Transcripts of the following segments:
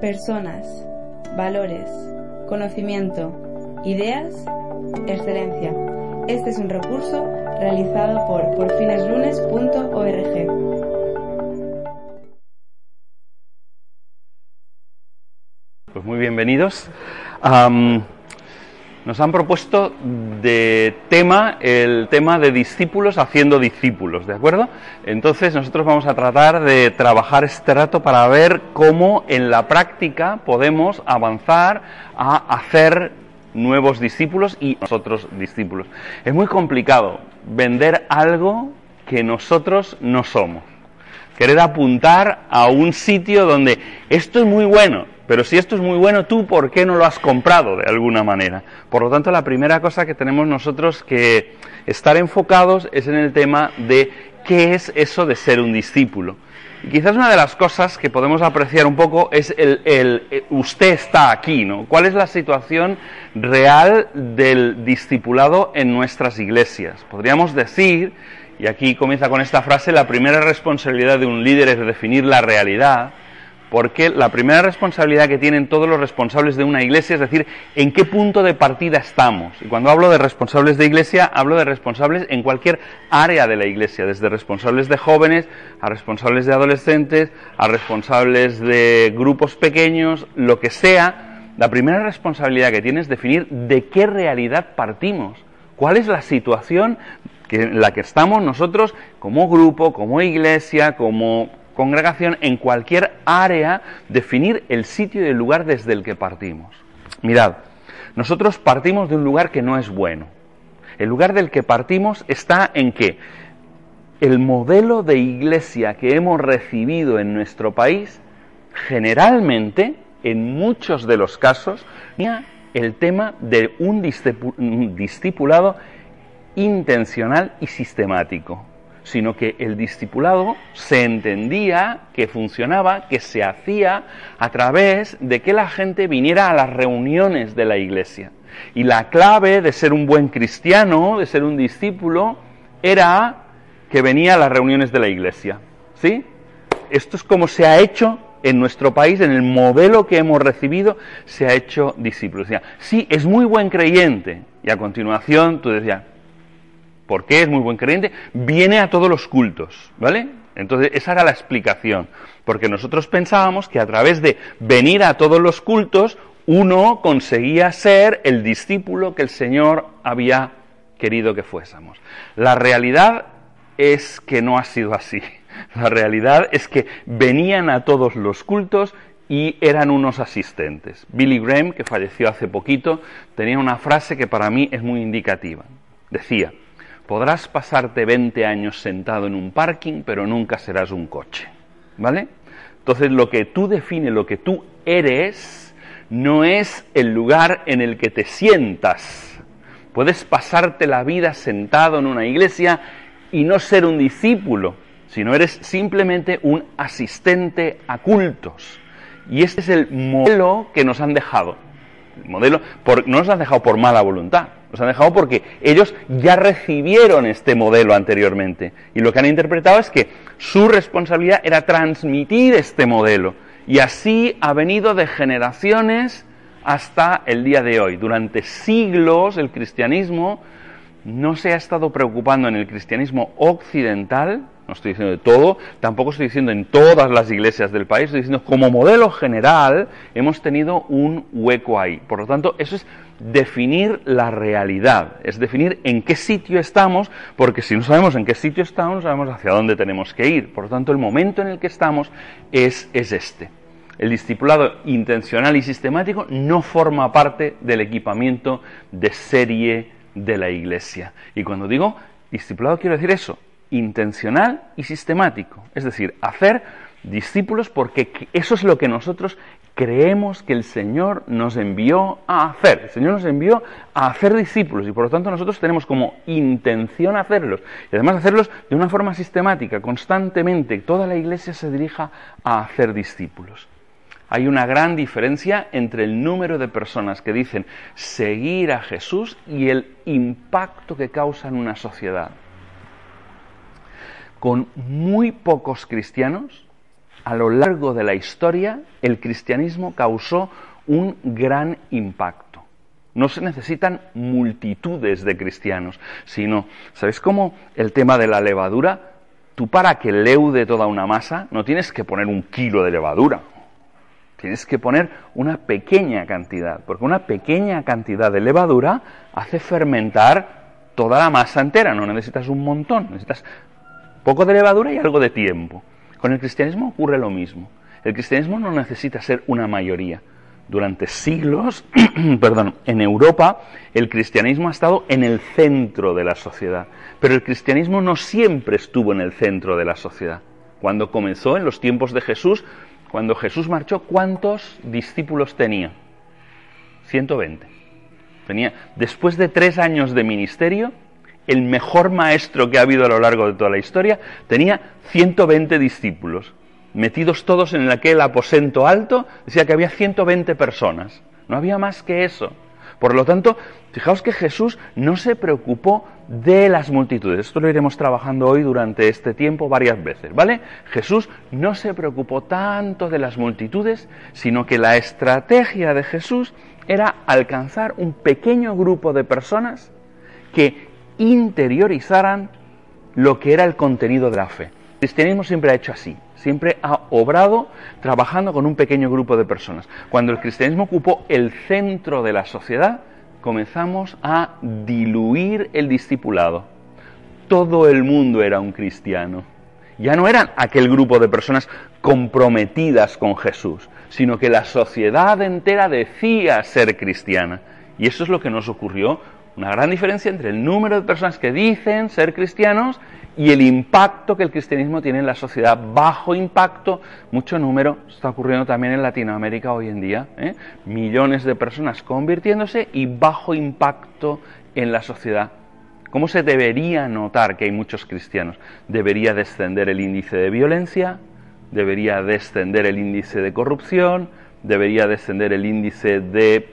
personas, valores, conocimiento, ideas, excelencia. Este es un recurso realizado por porfineslunes.org. Pues muy bienvenidos. Nos han propuesto de tema el tema de discípulos haciendo discípulos, ¿de acuerdo? Entonces nosotros vamos a tratar de trabajar este rato para ver cómo en la práctica podemos avanzar a hacer nuevos discípulos y nosotros discípulos. Es muy complicado vender algo que nosotros no somos. Querer apuntar a un sitio donde esto es muy bueno, pero si esto es muy bueno, tú, ¿por qué no lo has comprado de alguna manera? Por lo tanto, la primera cosa que tenemos nosotros que estar enfocados es en el tema de qué es eso de ser un discípulo. Y quizás una de las cosas que podemos apreciar un poco es el, el, usted está aquí, ¿no? ¿Cuál es la situación real del discipulado en nuestras iglesias? Podríamos decir, y aquí comienza con esta frase, la primera responsabilidad de un líder es definir la realidad porque la primera responsabilidad que tienen todos los responsables de una iglesia es decir, en qué punto de partida estamos. Y cuando hablo de responsables de iglesia, hablo de responsables en cualquier área de la iglesia, desde responsables de jóvenes a responsables de adolescentes, a responsables de grupos pequeños, lo que sea. La primera responsabilidad que tiene es definir de qué realidad partimos, cuál es la situación en la que estamos nosotros como grupo, como iglesia, como congregación en cualquier área definir el sitio y el lugar desde el que partimos. Mirad, nosotros partimos de un lugar que no es bueno. El lugar del que partimos está en que el modelo de iglesia que hemos recibido en nuestro país, generalmente, en muchos de los casos, tenía el tema de un discipulado intencional y sistemático sino que el discipulado se entendía que funcionaba, que se hacía a través de que la gente viniera a las reuniones de la iglesia. Y la clave de ser un buen cristiano, de ser un discípulo, era que venía a las reuniones de la iglesia. ¿Sí? Esto es como se ha hecho en nuestro país, en el modelo que hemos recibido, se ha hecho discípulo. sí, es muy buen creyente. Y a continuación tú decías, porque es muy buen creyente, viene a todos los cultos, ¿vale? Entonces, esa era la explicación, porque nosotros pensábamos que a través de venir a todos los cultos, uno conseguía ser el discípulo que el Señor había querido que fuésemos. La realidad es que no ha sido así. La realidad es que venían a todos los cultos y eran unos asistentes. Billy Graham, que falleció hace poquito, tenía una frase que para mí es muy indicativa. Decía, Podrás pasarte 20 años sentado en un parking, pero nunca serás un coche. ¿Vale? Entonces lo que tú defines, lo que tú eres, no es el lugar en el que te sientas. Puedes pasarte la vida sentado en una iglesia y no ser un discípulo, sino eres simplemente un asistente a cultos. Y este es el modelo que nos han dejado. El modelo, no nos han dejado por mala voluntad, los han dejado porque ellos ya recibieron este modelo anteriormente. Y lo que han interpretado es que su responsabilidad era transmitir este modelo. Y así ha venido de generaciones hasta el día de hoy. Durante siglos el cristianismo no se ha estado preocupando en el cristianismo occidental, no estoy diciendo de todo, tampoco estoy diciendo en todas las iglesias del país, estoy diciendo como modelo general hemos tenido un hueco ahí. Por lo tanto, eso es definir la realidad, es definir en qué sitio estamos, porque si no sabemos en qué sitio estamos, no sabemos hacia dónde tenemos que ir. Por lo tanto, el momento en el que estamos es, es este. El discipulado intencional y sistemático no forma parte del equipamiento de serie de la iglesia. Y cuando digo discipulado quiero decir eso, intencional y sistemático. Es decir, hacer discípulos porque eso es lo que nosotros creemos que el Señor nos envió a hacer. El Señor nos envió a hacer discípulos y por lo tanto nosotros tenemos como intención hacerlos y además hacerlos de una forma sistemática, constantemente. Toda la iglesia se dirija a hacer discípulos. Hay una gran diferencia entre el número de personas que dicen seguir a Jesús y el impacto que causa en una sociedad. Con muy pocos cristianos a lo largo de la historia el cristianismo causó un gran impacto. No se necesitan multitudes de cristianos, sino, ¿sabéis cómo el tema de la levadura? Tú para que leude toda una masa no tienes que poner un kilo de levadura, tienes que poner una pequeña cantidad, porque una pequeña cantidad de levadura hace fermentar toda la masa entera, no necesitas un montón, necesitas poco de levadura y algo de tiempo. Con el cristianismo ocurre lo mismo. El cristianismo no necesita ser una mayoría. Durante siglos, perdón, en Europa el cristianismo ha estado en el centro de la sociedad, pero el cristianismo no siempre estuvo en el centro de la sociedad. Cuando comenzó en los tiempos de Jesús, cuando Jesús marchó, ¿cuántos discípulos tenía? 120. Tenía, después de tres años de ministerio, el mejor maestro que ha habido a lo largo de toda la historia, tenía 120 discípulos, metidos todos en aquel aposento alto, decía que había 120 personas, no había más que eso. Por lo tanto, fijaos que Jesús no se preocupó de las multitudes. Esto lo iremos trabajando hoy durante este tiempo varias veces, ¿vale? Jesús no se preocupó tanto de las multitudes, sino que la estrategia de Jesús era alcanzar un pequeño grupo de personas que interiorizaran lo que era el contenido de la fe. El cristianismo siempre ha hecho así, siempre ha obrado trabajando con un pequeño grupo de personas. Cuando el cristianismo ocupó el centro de la sociedad, comenzamos a diluir el discipulado. Todo el mundo era un cristiano. Ya no eran aquel grupo de personas comprometidas con Jesús, sino que la sociedad entera decía ser cristiana. Y eso es lo que nos ocurrió una gran diferencia entre el número de personas que dicen ser cristianos y el impacto que el cristianismo tiene en la sociedad. Bajo impacto, mucho número, está ocurriendo también en Latinoamérica hoy en día. ¿eh? Millones de personas convirtiéndose y bajo impacto en la sociedad. ¿Cómo se debería notar que hay muchos cristianos? Debería descender el índice de violencia, debería descender el índice de corrupción, debería descender el índice de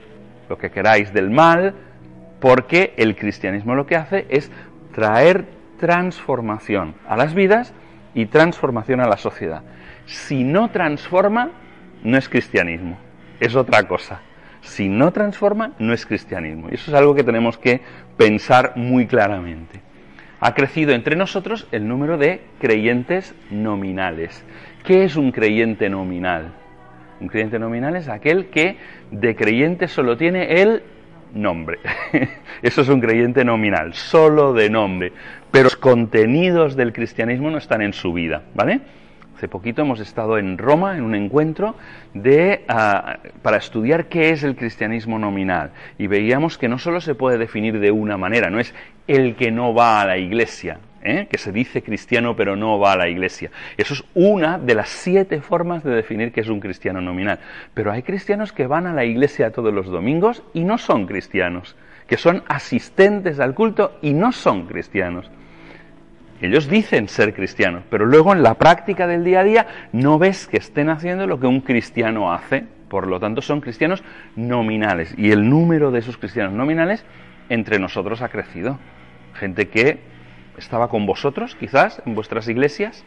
lo que queráis del mal, porque el cristianismo lo que hace es traer transformación a las vidas y transformación a la sociedad. Si no transforma, no es cristianismo, es otra cosa. Si no transforma, no es cristianismo. Y eso es algo que tenemos que pensar muy claramente. Ha crecido entre nosotros el número de creyentes nominales. ¿Qué es un creyente nominal? Un creyente nominal es aquel que de creyente solo tiene el nombre. Eso es un creyente nominal, solo de nombre. Pero los contenidos del cristianismo no están en su vida, ¿vale? Hace poquito hemos estado en Roma en un encuentro de, ah, para estudiar qué es el cristianismo nominal y veíamos que no solo se puede definir de una manera, no es el que no va a la iglesia, ¿eh? que se dice cristiano pero no va a la iglesia. Eso es una de las siete formas de definir qué es un cristiano nominal. Pero hay cristianos que van a la iglesia todos los domingos y no son cristianos, que son asistentes al culto y no son cristianos. Ellos dicen ser cristianos, pero luego en la práctica del día a día no ves que estén haciendo lo que un cristiano hace. Por lo tanto, son cristianos nominales. Y el número de esos cristianos nominales entre nosotros ha crecido. Gente que estaba con vosotros, quizás, en vuestras iglesias,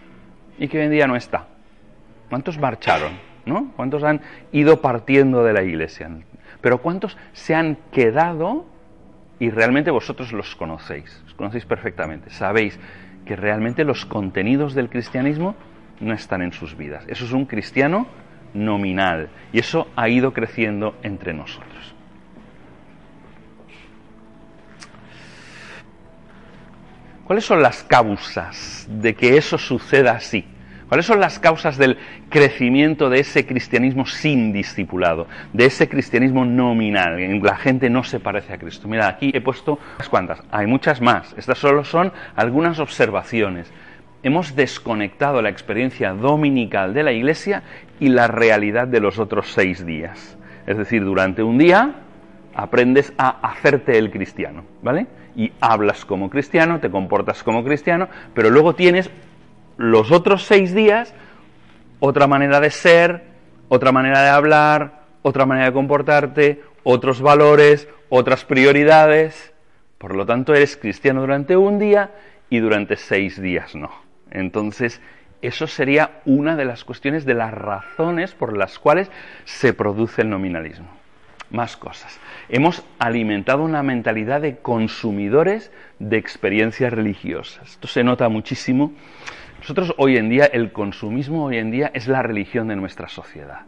y que hoy en día no está. ¿Cuántos marcharon? ¿no? ¿Cuántos han ido partiendo de la iglesia? Pero ¿cuántos se han quedado y realmente vosotros los conocéis? Los conocéis perfectamente. Sabéis que realmente los contenidos del cristianismo no están en sus vidas. Eso es un cristiano nominal y eso ha ido creciendo entre nosotros. ¿Cuáles son las causas de que eso suceda así? ¿Cuáles son las causas del crecimiento de ese cristianismo sin discipulado, de ese cristianismo nominal, en la gente no se parece a Cristo? Mira, aquí he puesto unas cuantas, hay muchas más, estas solo son algunas observaciones. Hemos desconectado la experiencia dominical de la iglesia y la realidad de los otros seis días. Es decir, durante un día aprendes a hacerte el cristiano, ¿vale? Y hablas como cristiano, te comportas como cristiano, pero luego tienes los otros seis días otra manera de ser, otra manera de hablar, otra manera de comportarte, otros valores, otras prioridades. Por lo tanto, eres cristiano durante un día y durante seis días no. Entonces, Eso sería una de las cuestiones, de las razones por las cuales se produce el nominalismo. Más cosas. Hemos alimentado una mentalidad de consumidores de experiencias religiosas. Esto se nota muchísimo. Nosotros hoy en día, el consumismo hoy en día es la religión de nuestra sociedad.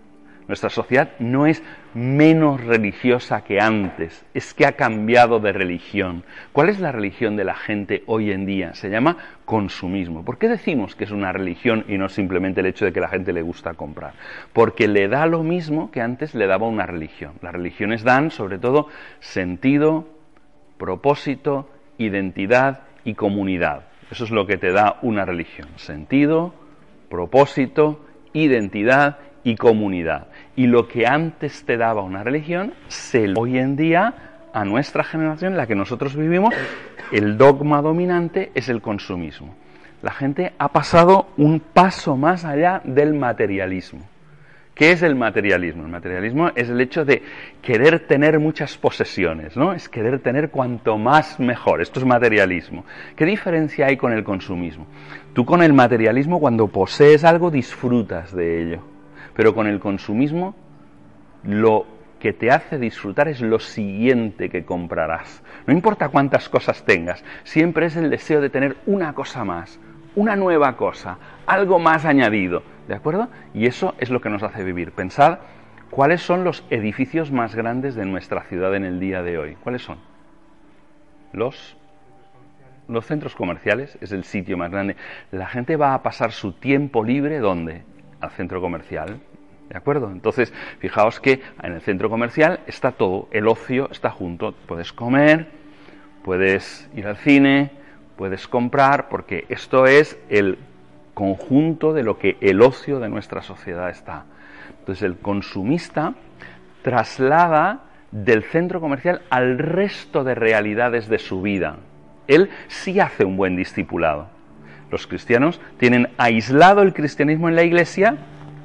Nuestra sociedad no es menos religiosa que antes, es que ha cambiado de religión. ¿Cuál es la religión de la gente hoy en día? Se llama consumismo. ¿Por qué decimos que es una religión y no simplemente el hecho de que la gente le gusta comprar? Porque le da lo mismo que antes le daba una religión. Las religiones dan sobre todo sentido, propósito, identidad y comunidad. Eso es lo que te da una religión. Sentido, propósito, identidad y comunidad. Y lo que antes te daba una religión, se hoy en día a nuestra generación, la que nosotros vivimos, el dogma dominante es el consumismo. La gente ha pasado un paso más allá del materialismo. ¿Qué es el materialismo? El materialismo es el hecho de querer tener muchas posesiones, ¿no? Es querer tener cuanto más mejor. Esto es materialismo. ¿Qué diferencia hay con el consumismo? Tú con el materialismo cuando posees algo disfrutas de ello. Pero con el consumismo lo que te hace disfrutar es lo siguiente que comprarás. No importa cuántas cosas tengas, siempre es el deseo de tener una cosa más, una nueva cosa, algo más añadido, ¿de acuerdo? Y eso es lo que nos hace vivir. Pensad cuáles son los edificios más grandes de nuestra ciudad en el día de hoy. ¿Cuáles son? Los los centros comerciales es el sitio más grande. La gente va a pasar su tiempo libre ¿dónde? Al centro comercial. ¿De acuerdo? Entonces, fijaos que en el centro comercial está todo, el ocio está junto. Puedes comer, puedes ir al cine, puedes comprar, porque esto es el conjunto de lo que el ocio de nuestra sociedad está. Entonces, el consumista traslada del centro comercial al resto de realidades de su vida. Él sí hace un buen discipulado. Los cristianos tienen aislado el cristianismo en la iglesia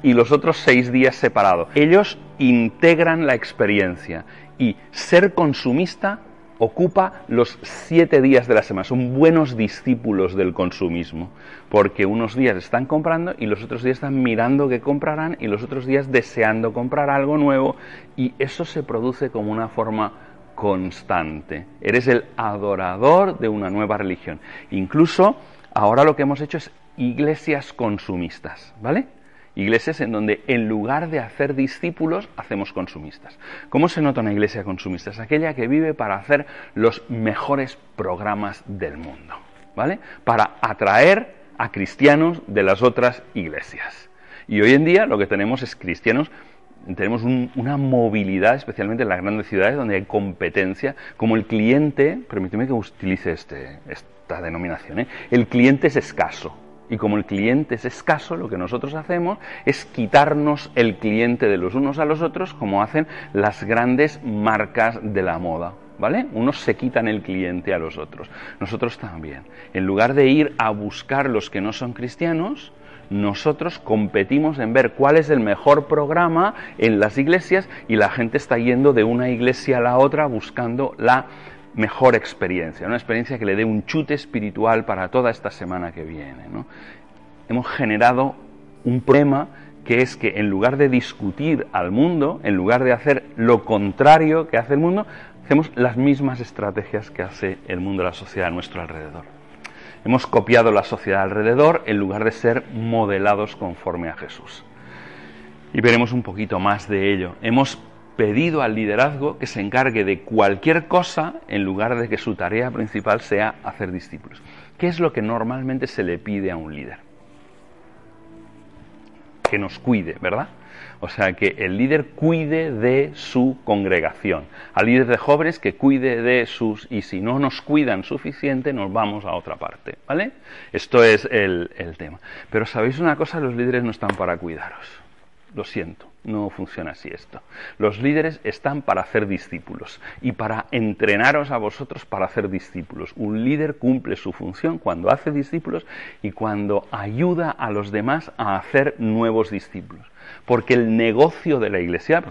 y los otros seis días separados. Ellos integran la experiencia y ser consumista ocupa los siete días de la semana. Son buenos discípulos del consumismo, porque unos días están comprando y los otros días están mirando qué comprarán y los otros días deseando comprar algo nuevo y eso se produce como una forma constante. Eres el adorador de una nueva religión. Incluso ahora lo que hemos hecho es iglesias consumistas, ¿vale? Iglesias en donde en lugar de hacer discípulos, hacemos consumistas. ¿Cómo se nota una iglesia consumista? Es aquella que vive para hacer los mejores programas del mundo, ¿vale? Para atraer a cristianos de las otras iglesias. Y hoy en día lo que tenemos es cristianos tenemos una movilidad, especialmente en las grandes ciudades, donde hay competencia, como el cliente, permíteme que utilice este, esta denominación, ¿eh? el cliente es escaso, y como el cliente es escaso, lo que nosotros hacemos es quitarnos el cliente de los unos a los otros, como hacen las grandes marcas de la moda. ¿Vale? Unos se quitan el cliente a los otros. Nosotros también. En lugar de ir a buscar los que no son cristianos, nosotros competimos en ver cuál es el mejor programa en las iglesias y la gente está yendo de una iglesia a la otra buscando la mejor experiencia, una experiencia que le dé un chute espiritual para toda esta semana que viene. Hemos generado un problema que es que en lugar de discutir al mundo, en lugar de hacer lo contrario que hace el mundo, hacemos las mismas estrategias que hace el mundo, la sociedad a nuestro alrededor. Hemos copiado la sociedad alrededor en lugar de ser modelados conforme a Jesús. Y veremos un poquito más de ello. Hemos pedido al liderazgo que se encargue de cualquier cosa en lugar de que su tarea principal sea hacer discípulos. ¿Qué es lo que normalmente se le pide a un líder? Que nos cuide, ¿verdad? O sea, que el líder cuide de su congregación. Al líder de jóvenes que cuide de sus... Y si no nos cuidan suficiente, nos vamos a otra parte, ¿vale? Esto es el, el tema. Pero sabéis una cosa, los líderes no están para cuidaros. Lo siento no funciona así esto. Los líderes están para hacer discípulos y para entrenaros a vosotros para hacer discípulos. Un líder cumple su función cuando hace discípulos y cuando ayuda a los demás a hacer nuevos discípulos. Porque el negocio de la iglesia,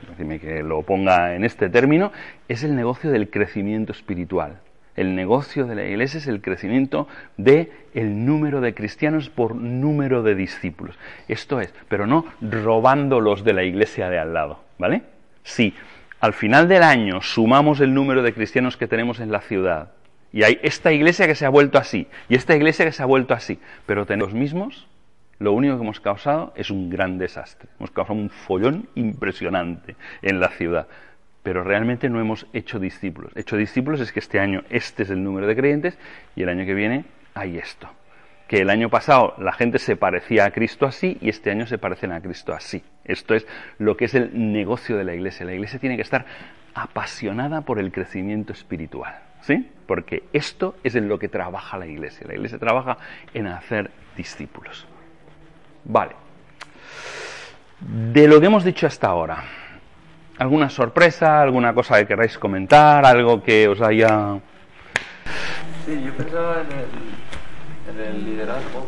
que lo ponga en este término, es el negocio del crecimiento espiritual. El negocio de la iglesia es el crecimiento de el número de cristianos por número de discípulos. Esto es, pero no robándolos de la iglesia de al lado, ¿vale? Si al final del año sumamos el número de cristianos que tenemos en la ciudad y hay esta iglesia que se ha vuelto así y esta iglesia que se ha vuelto así, pero tenemos los mismos, lo único que hemos causado es un gran desastre. Hemos causado un follón impresionante en la ciudad pero realmente no hemos hecho discípulos. Hecho discípulos es que este año este es el número de creyentes y el año que viene hay esto. Que el año pasado la gente se parecía a Cristo así y este año se parecen a Cristo así. Esto es lo que es el negocio de la iglesia. La iglesia tiene que estar apasionada por el crecimiento espiritual. ¿Sí? Porque esto es en lo que trabaja la iglesia. La iglesia trabaja en hacer discípulos. Vale. De lo que hemos dicho hasta ahora, ¿Alguna sorpresa, alguna cosa que queráis comentar, algo que os haya... Sí, yo pensaba en el, en el liderazgo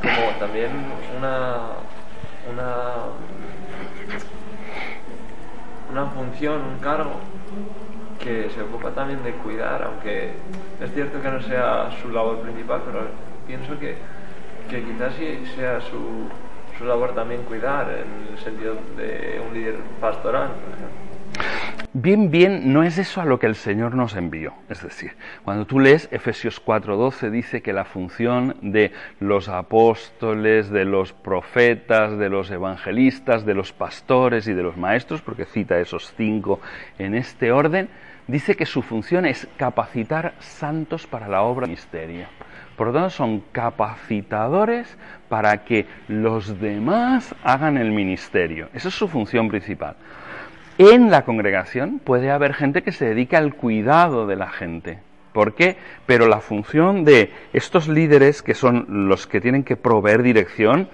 como también una, una, una función, un cargo que se ocupa también de cuidar, aunque es cierto que no sea su labor principal, pero pienso que, que quizás sea su, labor también cuidar, en el sentido de un líder pastoral. Bien, bien, no es eso a lo que el Señor nos envió. Es decir, cuando tú lees Efesios 4:12 dice que la función de los apóstoles, de los profetas, de los evangelistas, de los pastores y de los maestros, porque cita esos cinco en este orden, dice que su función es capacitar santos para la obra del misterio. Por lo tanto, son capacitadores para que los demás hagan el ministerio. Esa es su función principal. En la congregación puede haber gente que se dedica al cuidado de la gente. ¿Por qué? Pero la función de estos líderes, que son los que tienen que proveer dirección,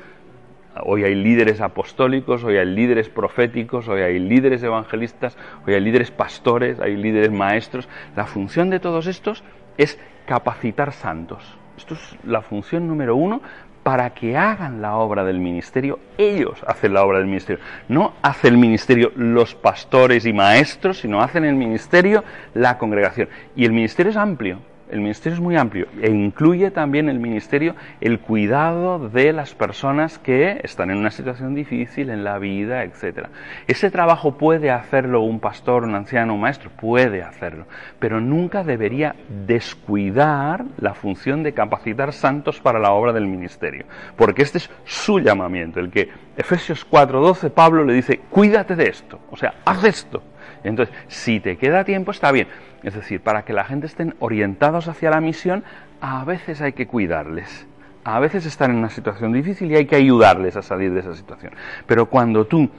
hoy hay líderes apostólicos, hoy hay líderes proféticos, hoy hay líderes evangelistas, hoy hay líderes pastores, hay líderes maestros, la función de todos estos es capacitar santos. Esto es la función número uno para que hagan la obra del ministerio. Ellos hacen la obra del ministerio. No hace el ministerio los pastores y maestros, sino hacen el ministerio la congregación. Y el ministerio es amplio. El ministerio es muy amplio e incluye también el ministerio el cuidado de las personas que están en una situación difícil en la vida, etcétera. Ese trabajo puede hacerlo un pastor, un anciano, un maestro, puede hacerlo, pero nunca debería descuidar la función de capacitar santos para la obra del ministerio, porque este es su llamamiento, el que Efesios 4:12 Pablo le dice, "Cuídate de esto", o sea, haz esto. Entonces, si te queda tiempo está bien es decir, para que la gente estén orientados hacia la misión, a veces hay que cuidarles. A veces están en una situación difícil y hay que ayudarles a salir de esa situación. Pero cuando tú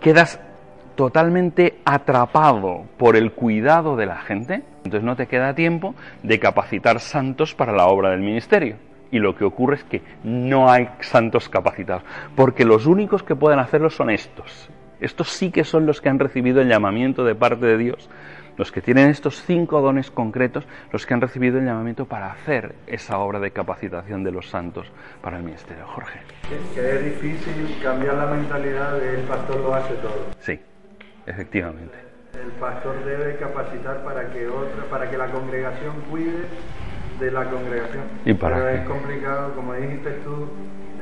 quedas totalmente atrapado por el cuidado de la gente, entonces no te queda tiempo de capacitar santos para la obra del ministerio. Y lo que ocurre es que no hay santos capacitados, porque los únicos que pueden hacerlo son estos. Estos sí que son los que han recibido el llamamiento de parte de Dios los que tienen estos cinco dones concretos, los que han recibido el llamamiento para hacer esa obra de capacitación de los santos para el ministerio. Jorge. Que, es difícil cambiar la mentalidad de el pastor lo hace todo. Sí, efectivamente. El pastor debe capacitar para que otra, para que la congregación cuide de la congregación. ¿Y para Pero es complicado, como dijiste tú,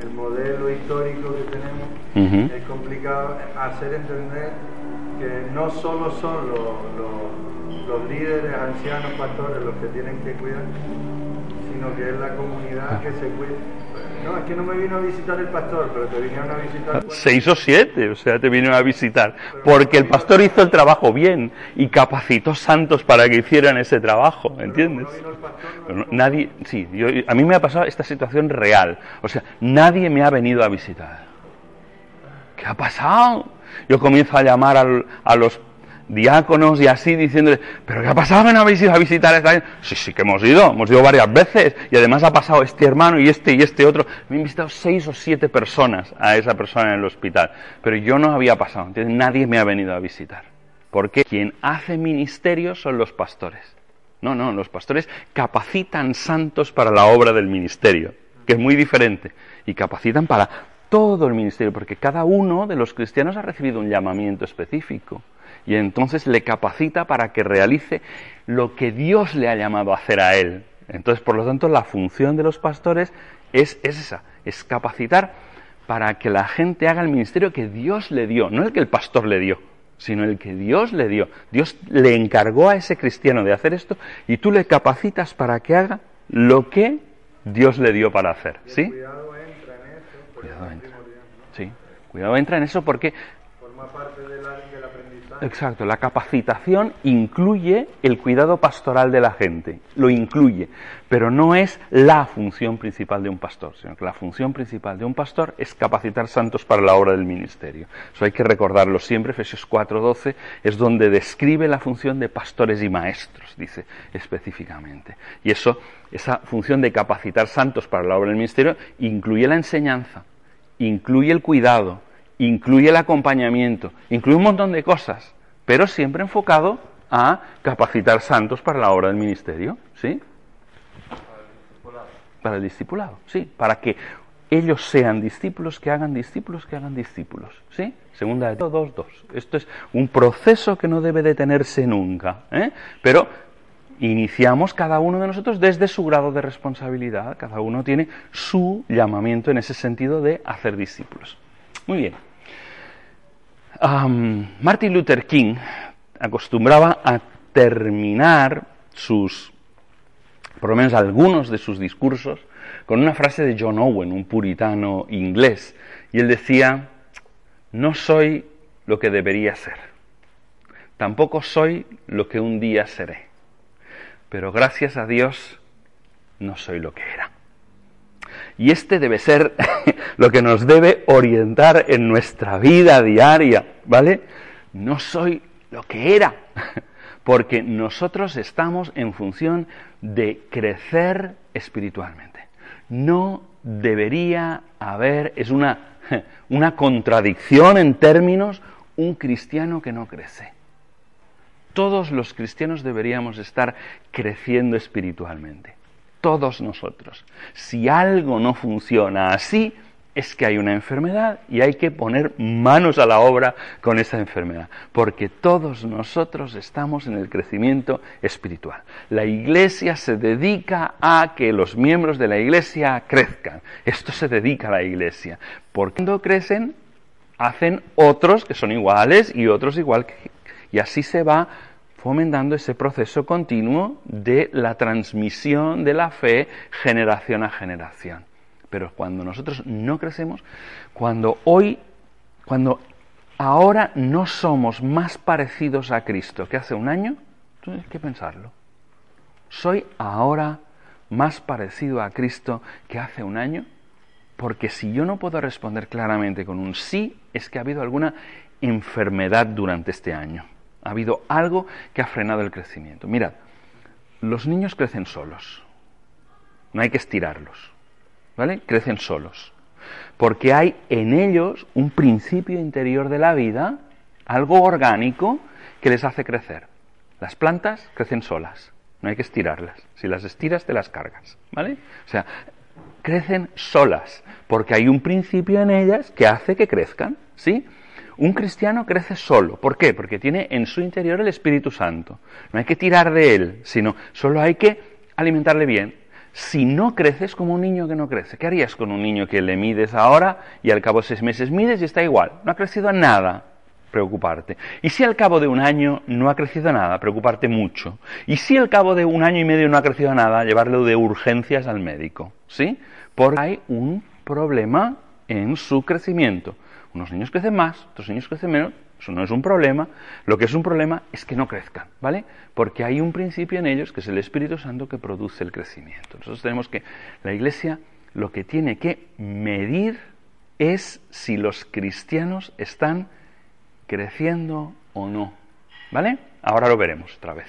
el modelo histórico que tenemos, es complicado hacer entender que no solo son los, los, líderes, ancianos, pastores los que tienen que cuidar, sino que es la comunidad que se cuida. No, es que no me vino a visitar el pastor, pero te vinieron a visitar. Seis o siete, o sea, te vinieron a visitar. Porque el pastor hizo el trabajo bien y capacitó santos para que hicieran ese trabajo, ¿entiendes? nadie, sí, yo, a mí me ha pasado esta situación real. O sea, nadie me ha venido a visitar. ¿Qué ha pasado? Yo comienzo a llamar a los diáconos y así diciéndole, pero ¿qué ha pasado? ¿Me habéis ido a visitar esta Sí, sí que hemos ido, hemos ido varias veces y además ha pasado este hermano y este y este otro. Me han visitado seis o siete personas a esa persona en el hospital, pero yo no había pasado, nadie me ha venido a visitar. Porque quien hace ministerio son los pastores. No, no, los pastores capacitan santos para la obra del ministerio, que es muy diferente, y capacitan para todo el ministerio, porque cada uno de los cristianos ha recibido un llamamiento específico y entonces le capacita para que realice lo que Dios le ha llamado a hacer a él. Entonces, por lo tanto, la función de los pastores es, esa, es capacitar para que la gente haga el ministerio que Dios le dio, no el que el pastor le dio, sino el que Dios le dio. Dios le encargó a ese cristiano de hacer esto y tú le capacitas para que haga lo que Dios le dio para hacer. ¿Sí? Cuidado entra en eso. Cuidado entra. Sí, cuidado entra en eso porque Forma parte de la. Exacto, la capacitación incluye el cuidado pastoral de la gente, lo incluye, pero no es la función principal de un pastor, sino que la función principal de un pastor es capacitar santos para la obra del ministerio. Eso hay que recordarlo siempre, Efesios 4:12 es donde describe la función de pastores y maestros, dice específicamente. Y eso, esa función de capacitar santos para la obra del ministerio incluye la enseñanza, incluye el cuidado, incluye el acompañamiento, incluye un montón de cosas, pero siempre enfocado a capacitar santos para la obra del ministerio, ¿sí? Para el discipulado, sí, para que ellos sean discípulos, que hagan discípulos, que hagan discípulos, ¿sí? Segunda de todos, dos. Esto es un proceso que no debe detenerse nunca, ¿eh? Pero iniciamos cada uno de nosotros desde su grado de responsabilidad, cada uno tiene su llamamiento en ese sentido de hacer discípulos. Muy bien. Martin Luther King acostumbraba a terminar sus, por lo menos algunos de sus discursos, con una frase de John Owen, un puritano inglés, y él decía, no soy lo que debería ser, tampoco soy lo que un día seré, pero gracias a Dios no soy lo que era. Y este debe ser lo que nos debe orientar en nuestra vida diaria, ¿vale? No soy lo que era, porque nosotros estamos en función de crecer espiritualmente. No debería haber, es una, una contradicción en términos, un cristiano que no crece. Todos los cristianos deberíamos estar creciendo espiritualmente todos nosotros. Si algo no funciona así, es que hay una enfermedad y hay que poner manos a la obra con esa enfermedad, porque todos nosotros estamos en el crecimiento espiritual. La iglesia se dedica a que los miembros de la iglesia crezcan. Esto se dedica a la iglesia. Porque cuando crecen, hacen otros que son iguales y otros igual que... Y así se va fomentando ese proceso continuo de la transmisión de la fe generación a generación. Pero cuando nosotros no crecemos, cuando hoy, cuando ahora no somos más parecidos a Cristo que hace un año, tienes que pensarlo. ¿Soy ahora más parecido a Cristo que hace un año? Porque si yo no puedo responder claramente con un sí, es que ha habido alguna enfermedad durante este año. Ha habido algo que ha frenado el crecimiento. Mirad, los niños crecen solos. No hay que estirarlos. ¿Vale? Crecen solos. Porque hay en ellos un principio interior de la vida, algo orgánico, que les hace crecer. Las plantas crecen solas. No hay que estirarlas. Si las estiras, te las cargas. ¿Vale? O sea, crecen solas. Porque hay un principio en ellas que hace que crezcan. ¿Sí? Un cristiano crece solo. ¿Por qué? Porque tiene en su interior el Espíritu Santo. No hay que tirar de él, sino solo hay que alimentarle bien. Si no creces como un niño que no crece, ¿qué harías con un niño que le mides ahora y al cabo de seis meses mides y está igual? No ha crecido nada, preocuparte. Y si al cabo de un año no ha crecido nada, preocuparte mucho. Y si al cabo de un año y medio no ha crecido nada, llevarlo de urgencias al médico. ¿Sí? Porque hay un problema en su crecimiento. Unos niños crecen más, otros niños crecen menos. Eso no es un problema. Lo que es un problema es que no crezcan, ¿vale? Porque hay un principio en ellos que es el Espíritu Santo que produce el crecimiento. Nosotros tenemos que, la Iglesia lo que tiene que medir es si los cristianos están creciendo o no, ¿vale? Ahora lo veremos otra vez.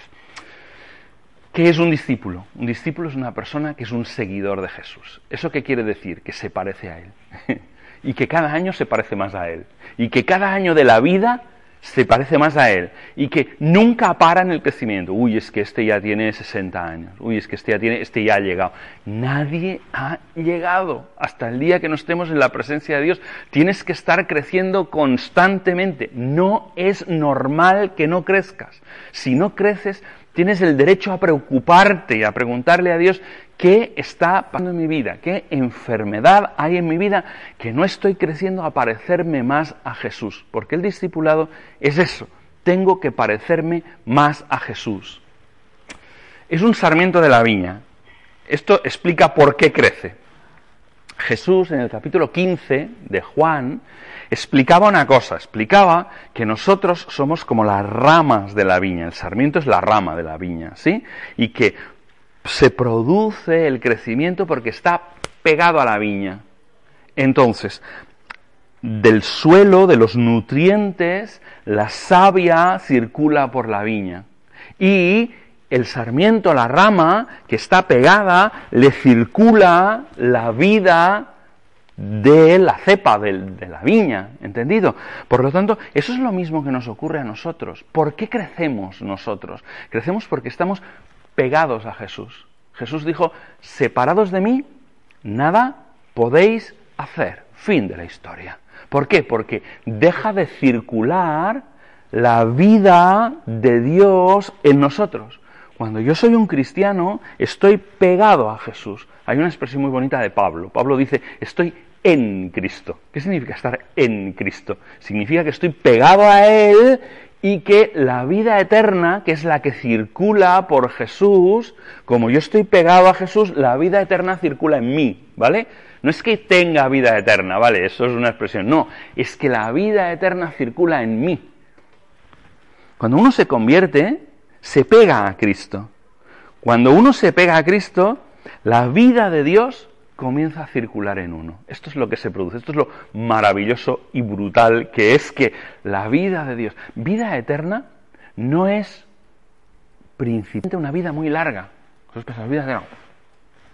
¿Qué es un discípulo? Un discípulo es una persona que es un seguidor de Jesús. ¿Eso qué quiere decir? Que se parece a Él. y que cada año se parece más a Él. Y que cada año de la vida se parece más a Él y que nunca para en el crecimiento. Uy, es que este ya tiene 60 años. Uy, es que este ya tiene, este ya ha llegado. Nadie ha llegado hasta el día que no estemos en la presencia de Dios. Tienes que estar creciendo constantemente. No es normal que no crezcas. Si no creces, tienes el derecho a preocuparte y a preguntarle a Dios qué está pasando en mi vida, qué enfermedad hay en mi vida que no estoy creciendo a parecerme más a Jesús. Porque el discipulado es eso, tengo que parecerme más a Jesús. Es un sarmiento de la viña. Esto explica por qué crece. Jesús en el capítulo 15 de Juan explicaba una cosa, explicaba que nosotros somos como las ramas de la viña, el sarmiento es la rama de la viña, ¿sí? Y que se produce el crecimiento porque está pegado a la viña. Entonces, del suelo, de los nutrientes, la savia circula por la viña. Y el sarmiento, la rama que está pegada, le circula la vida de la cepa de, la viña, ¿entendido? Por lo tanto, eso es lo mismo que nos ocurre a nosotros. ¿Por qué crecemos nosotros? Crecemos porque estamos pegados a Jesús. Jesús dijo, separados de mí, nada podéis hacer. Fin de la historia. ¿Por qué? Porque deja de circular la vida de Dios en nosotros. Cuando yo soy un cristiano, estoy pegado a Jesús. Hay una expresión muy bonita de Pablo. Pablo dice, estoy en Cristo. ¿Qué significa estar en Cristo? Significa que estoy pegado a Él y que la vida eterna, que es la que circula por Jesús, como yo estoy pegado a Jesús, la vida eterna circula en mí, ¿vale? No es que tenga vida eterna, ¿vale? Eso es una expresión. No, es que la vida eterna circula en mí. Cuando uno se convierte, se pega a Cristo. Cuando uno se pega a Cristo, la vida de Dios comienza a circular en uno. Esto es lo que se produce, esto es lo maravilloso y brutal que es que la vida de Dios, vida eterna, no es principalmente una vida muy larga.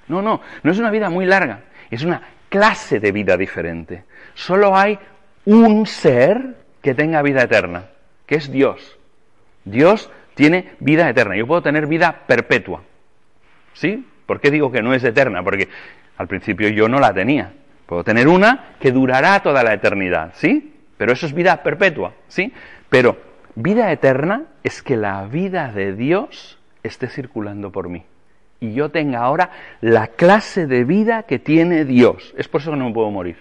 No, no, no es una vida muy larga, es una clase de vida diferente. Solo hay un ser que tenga vida eterna, que es Dios. Dios tiene vida eterna. Yo puedo tener vida perpetua. ¿Sí? ¿Por qué digo que no es eterna? Porque al principio yo no la tenía. Puedo tener una que durará toda la eternidad, ¿sí? Pero eso es vida perpetua, ¿sí? Pero vida eterna es que la vida de Dios esté circulando por mí. Y yo tenga ahora la clase de vida que tiene Dios. Es por eso que no me puedo morir.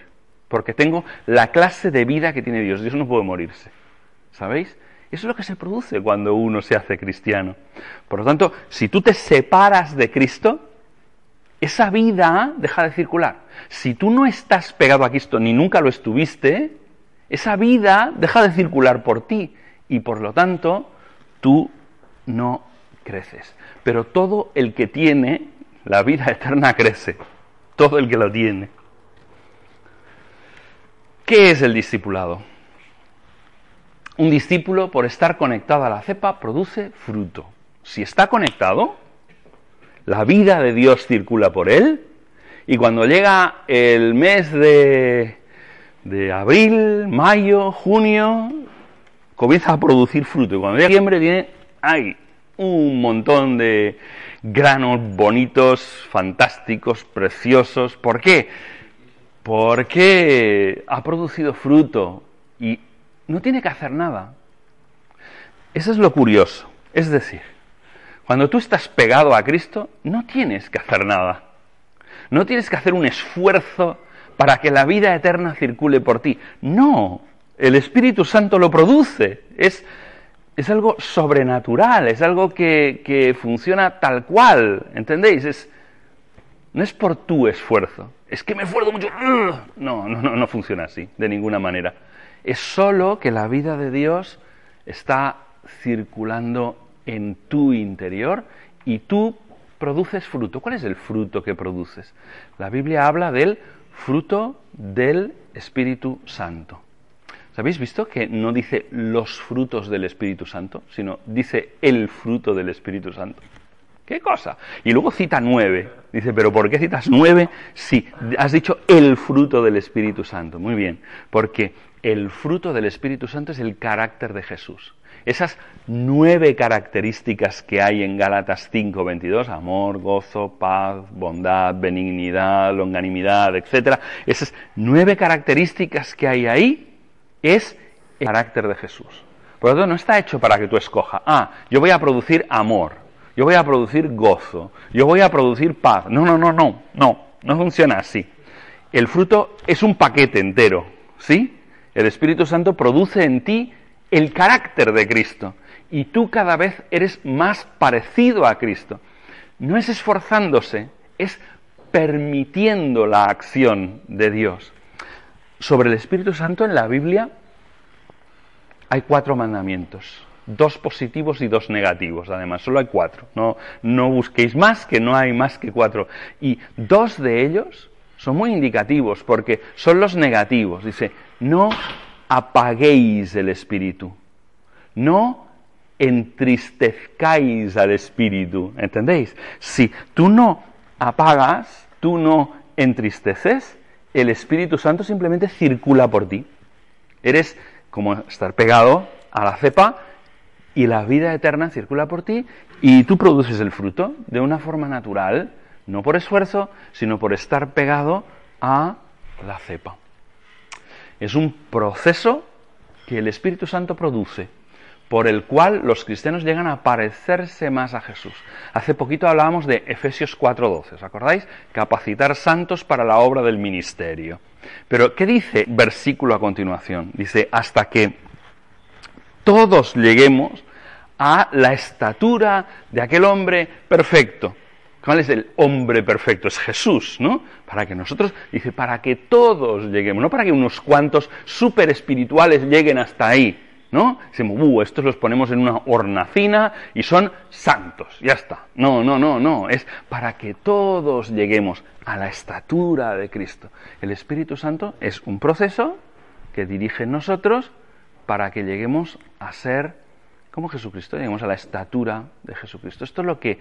Porque tengo la clase de vida que tiene Dios. Dios no puede morirse. ¿Sabéis? Eso es lo que se produce cuando uno se hace cristiano. Por lo tanto, si tú te separas de Cristo, esa vida deja de circular. Si tú no estás pegado a Cristo ni nunca lo estuviste, esa vida deja de circular por ti y por lo tanto tú no creces. Pero todo el que tiene la vida eterna crece. Todo el que lo tiene. ¿Qué es el discipulado? Un discípulo, por estar conectado a la cepa, produce fruto. Si está conectado, la vida de Dios circula por él, y cuando llega el mes de, de abril, mayo, junio, comienza a producir fruto. Y cuando llega diciembre tiene, hay un montón de granos bonitos, fantásticos, preciosos. ¿Por qué? Porque ha producido fruto y no tiene que hacer nada. Eso es lo curioso. Es decir, cuando tú estás pegado a Cristo, no tienes que hacer nada. No tienes que hacer un esfuerzo para que la vida eterna circule por ti. No, el Espíritu Santo lo produce. Es, es algo sobrenatural, es algo que, que funciona tal cual. ¿Entendéis? Es, no es por tu esfuerzo. Es que me esfuerzo mucho. No, no, no, no funciona así, de ninguna manera. Es solo que la vida de Dios está circulando en tu interior y tú produces fruto. ¿Cuál es el fruto que produces? La Biblia habla del fruto del Espíritu Santo. ¿Habéis visto que no dice los frutos del Espíritu Santo, sino dice el fruto del Espíritu Santo? ¿Qué cosa? Y luego cita nueve. Dice, pero ¿por qué citas nueve si has dicho el fruto del Espíritu Santo? Muy bien, porque el fruto del Espíritu Santo es el carácter de Jesús. Esas nueve características que hay en Gálatas 5:22, amor, gozo, paz, bondad, benignidad, longanimidad, etc. Esas nueve características que hay ahí es el carácter de Jesús. Por lo tanto, no está hecho para que tú escojas, ah, yo voy a producir amor, yo voy a producir gozo, yo voy a producir paz. No, no, no, no, no, no funciona así. El fruto es un paquete entero, ¿sí? El Espíritu Santo produce en ti el carácter de Cristo y tú cada vez eres más parecido a Cristo. No es esforzándose, es permitiendo la acción de Dios. Sobre el Espíritu Santo en la Biblia hay cuatro mandamientos, dos positivos y dos negativos, además, solo hay cuatro. No, no busquéis más, que no hay más que cuatro. Y dos de ellos son muy indicativos porque son los negativos. Dice, no apaguéis el espíritu, no entristezcáis al espíritu, ¿entendéis? Si tú no apagas, tú no entristeces, el Espíritu Santo simplemente circula por ti. Eres como estar pegado a la cepa y la vida eterna circula por ti y tú produces el fruto de una forma natural, no por esfuerzo, sino por estar pegado a la cepa. Es un proceso que el Espíritu Santo produce, por el cual los cristianos llegan a parecerse más a Jesús. Hace poquito hablábamos de Efesios 4:12, ¿os acordáis? Capacitar santos para la obra del ministerio. Pero, ¿qué dice versículo a continuación? Dice, hasta que todos lleguemos a la estatura de aquel hombre perfecto. ¿Cuál es el hombre perfecto? Es Jesús, ¿no? Para que nosotros, dice, para que todos lleguemos, no para que unos cuantos super espirituales lleguen hasta ahí, ¿no? Decimos, uh, estos los ponemos en una hornacina y son santos, ya está. No, no, no, no, es para que todos lleguemos a la estatura de Cristo. El Espíritu Santo es un proceso que dirige nosotros para que lleguemos a ser como Jesucristo, lleguemos a la estatura de Jesucristo. Esto es lo que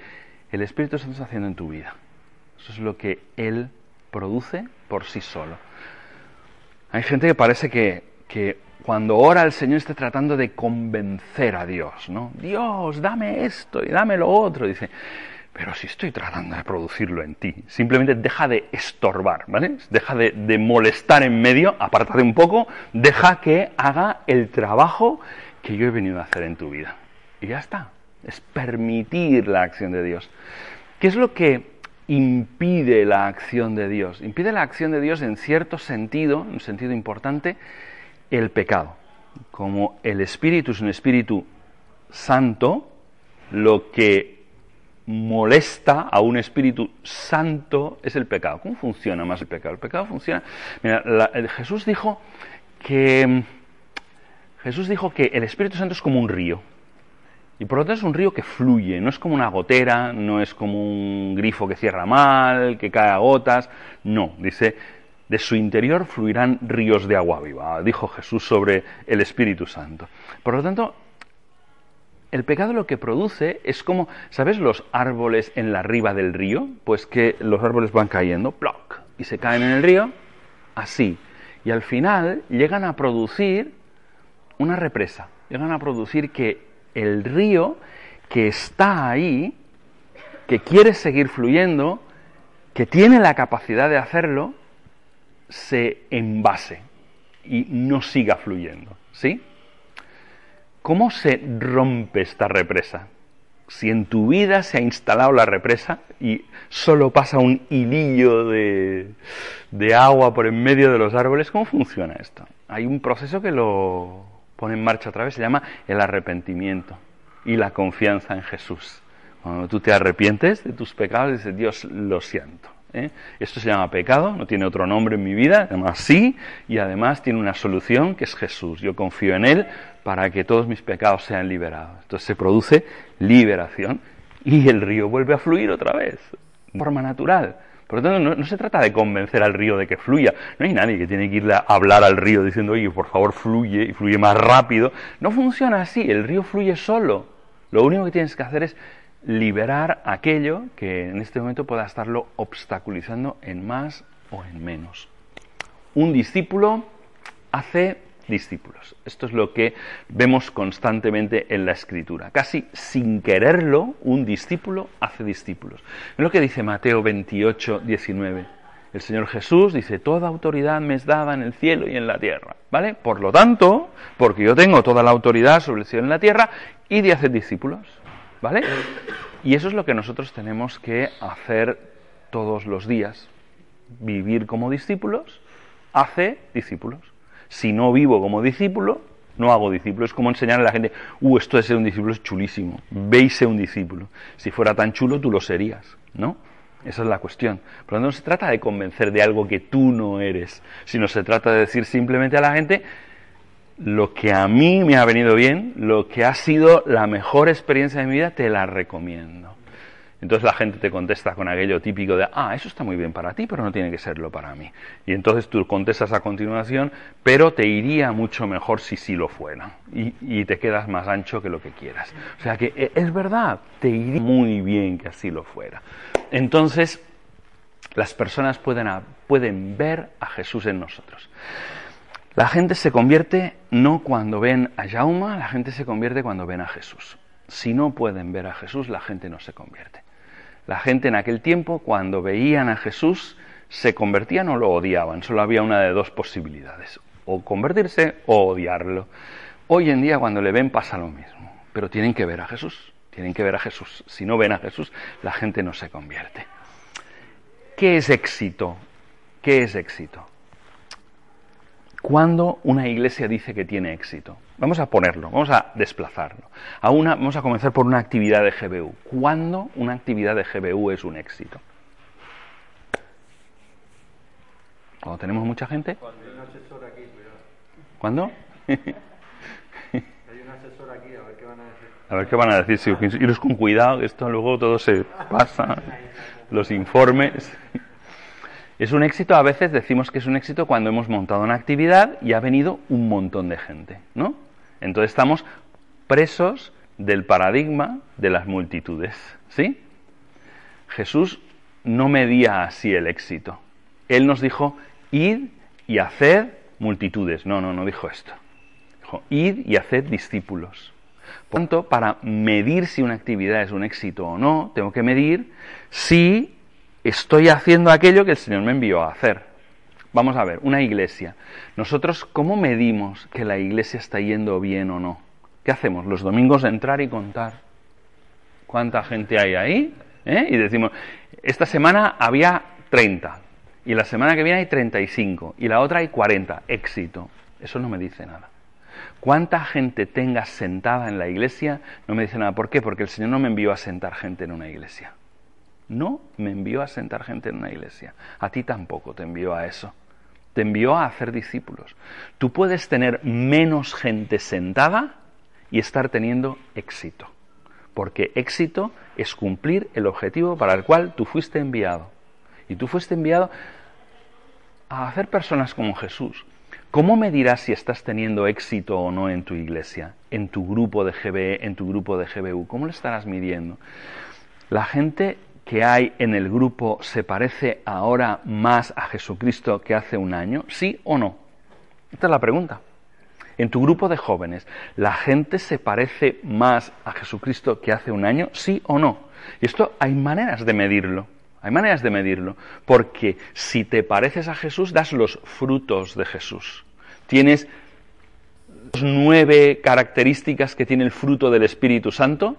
el Espíritu Santo está haciendo en tu vida. Eso es lo que Él produce por sí solo. Hay gente que parece que, que cuando ora el Señor está tratando de convencer a Dios, ¿no? Dios, dame esto y dame lo otro. Dice, pero si estoy tratando de producirlo en ti, simplemente deja de estorbar, ¿vale? Deja de, de molestar en medio, apártate un poco, deja que haga el trabajo que yo he venido a hacer en tu vida. Y ya está es permitir la acción de Dios. ¿Qué es lo que impide la acción de Dios? Impide la acción de Dios en cierto sentido, en un sentido importante, el pecado. Como el Espíritu es un Espíritu santo, lo que molesta a un Espíritu santo es el pecado. ¿Cómo funciona más el pecado? El pecado funciona... Mira, Jesús dijo que... Jesús dijo que el Espíritu Santo es como un río. Y por lo tanto es un río que fluye, no es como una gotera, no es como un grifo que cierra mal, que cae a gotas, no, dice, de su interior fluirán ríos de agua viva, dijo Jesús sobre el Espíritu Santo. Por lo tanto, el pecado lo que produce es como, ¿sabes los árboles en la riba del río? Pues que los árboles van cayendo, ploc, y se caen en el río, así. Y al final llegan a producir una represa, llegan a producir que el río que está ahí, que quiere seguir fluyendo, que tiene la capacidad de hacerlo, se envase y no siga fluyendo. ¿Sí? ¿Cómo se rompe esta represa? Si en tu vida se ha instalado la represa y solo pasa un hilillo de, de agua por en medio de los árboles, ¿cómo funciona esto? Hay un proceso que lo, pone en marcha otra vez, se llama el arrepentimiento y la confianza en Jesús. Cuando tú te arrepientes de tus pecados, dices, Dios, lo siento. ¿eh? Esto se llama pecado, no tiene otro nombre en mi vida, además sí, y además tiene una solución que es Jesús. Yo confío en Él para que todos mis pecados sean liberados. Entonces se produce liberación y el río vuelve a fluir otra vez, de forma natural. Por lo tanto, no, se trata de convencer al río de que fluya. No hay nadie que tiene que irle a hablar al río diciendo, oye, por favor, fluye y fluye más rápido. No funciona así, el río fluye solo. Lo único que tienes que hacer es liberar aquello que en este momento pueda estarlo obstaculizando en más o en menos. Un discípulo hace discípulos. Esto es lo que vemos constantemente en la escritura. Casi sin quererlo, un discípulo hace discípulos. Es lo que dice Mateo 28, 19. El Señor Jesús dice, toda autoridad me es dada en el cielo y en la tierra. ¿Vale? Por lo tanto, porque yo tengo toda la autoridad sobre el cielo y en la tierra, y de hacer discípulos. ¿Vale? Y eso es lo que nosotros tenemos que hacer todos los días. Vivir como discípulos hace discípulos. Si no vivo como discípulo, no hago discípulos. Es como enseñar a la gente, uh, esto de ser un discípulo es chulísimo. Veis un discípulo. Si fuera tan chulo, tú lo serías, ¿no? Esa es la cuestión. Por lo tanto, no se trata de convencer de algo que tú no eres, sino se trata de decir simplemente a la gente lo que a mí me ha venido bien, lo que ha sido la mejor experiencia de mi vida, te la recomiendo. Entonces la gente te contesta con aquello típico de, ah, eso está muy bien para ti, pero no tiene que serlo para mí. Y entonces tú contestas a continuación, pero te iría mucho mejor si sí lo fuera. Y, te quedas más ancho que lo que quieras. O sea que e, es verdad, te iría muy bien que así lo fuera. Entonces, las personas pueden, pueden ver a Jesús en nosotros. La gente se convierte no cuando ven a Jauma, la gente se convierte cuando ven a Jesús. Si no pueden ver a Jesús, la gente no se convierte. La gente en aquel tiempo, cuando veían a Jesús, se convertían o lo odiaban. Solo había una de dos posibilidades, o convertirse o odiarlo. Hoy en día cuando le ven pasa lo mismo, pero tienen que ver a Jesús, tienen que ver a Jesús. Si no ven a Jesús, la gente no se convierte. ¿Qué es éxito? ¿Qué es éxito? Cuando una iglesia dice que tiene éxito? Vamos a ponerlo, vamos a desplazarlo. A una, vamos a comenzar por una actividad de GBU. ¿Cuándo una actividad de GBU es un éxito? Cuando tenemos mucha gente. Cuando hay un asesor aquí, cuidado. ¿Cuándo? hay un asesor aquí, a ver qué van a decir. A ver qué van a decir. Si iros con cuidado, esto luego todo se pasa. Los informes. Es un éxito, a veces decimos que es un éxito cuando hemos montado una actividad y ha venido un montón de gente, ¿no? Entonces estamos presos del paradigma de las multitudes, ¿sí? Jesús no medía así el éxito. Él nos dijo, id y haced multitudes. No, no, no dijo esto. Dijo, id y haced discípulos. Por tanto, para medir si una actividad es un éxito o no, tengo que medir si estoy haciendo aquello que el Señor me envió a hacer. Vamos a ver, una iglesia. Nosotros, ¿cómo medimos que la iglesia está yendo bien o no? ¿Qué hacemos? Los domingos entrar y contar cuánta gente hay ahí. ¿eh? Y decimos, esta semana había 30, y la semana que viene hay 35, y la otra hay 40. Éxito. Eso no me dice nada. Cuánta gente tenga sentada en la iglesia no me dice nada. ¿Por qué? Porque el Señor no me envió a sentar gente en una iglesia. No me envió a sentar gente en una iglesia. A ti tampoco te envió a eso. Te envió a hacer discípulos. Tú puedes tener menos gente sentada y estar teniendo éxito. Porque éxito es cumplir el objetivo para el cual tú fuiste enviado. Y tú fuiste enviado a hacer personas como Jesús. ¿Cómo me dirás si estás teniendo éxito o no en tu iglesia, en tu grupo de GBE, en tu grupo de GBU? ¿Cómo lo estarás midiendo? La gente que hay en el grupo se parece ahora más a Jesucristo que hace un año? ¿Sí o no? Esta es la pregunta. En tu grupo de jóvenes, ¿la gente se parece más a Jesucristo que hace un año? ¿Sí o no? Y esto hay maneras de medirlo. Hay maneras de medirlo. Porque si te pareces a Jesús, das los frutos de Jesús. Tienes nueve características que tiene el fruto del Espíritu Santo.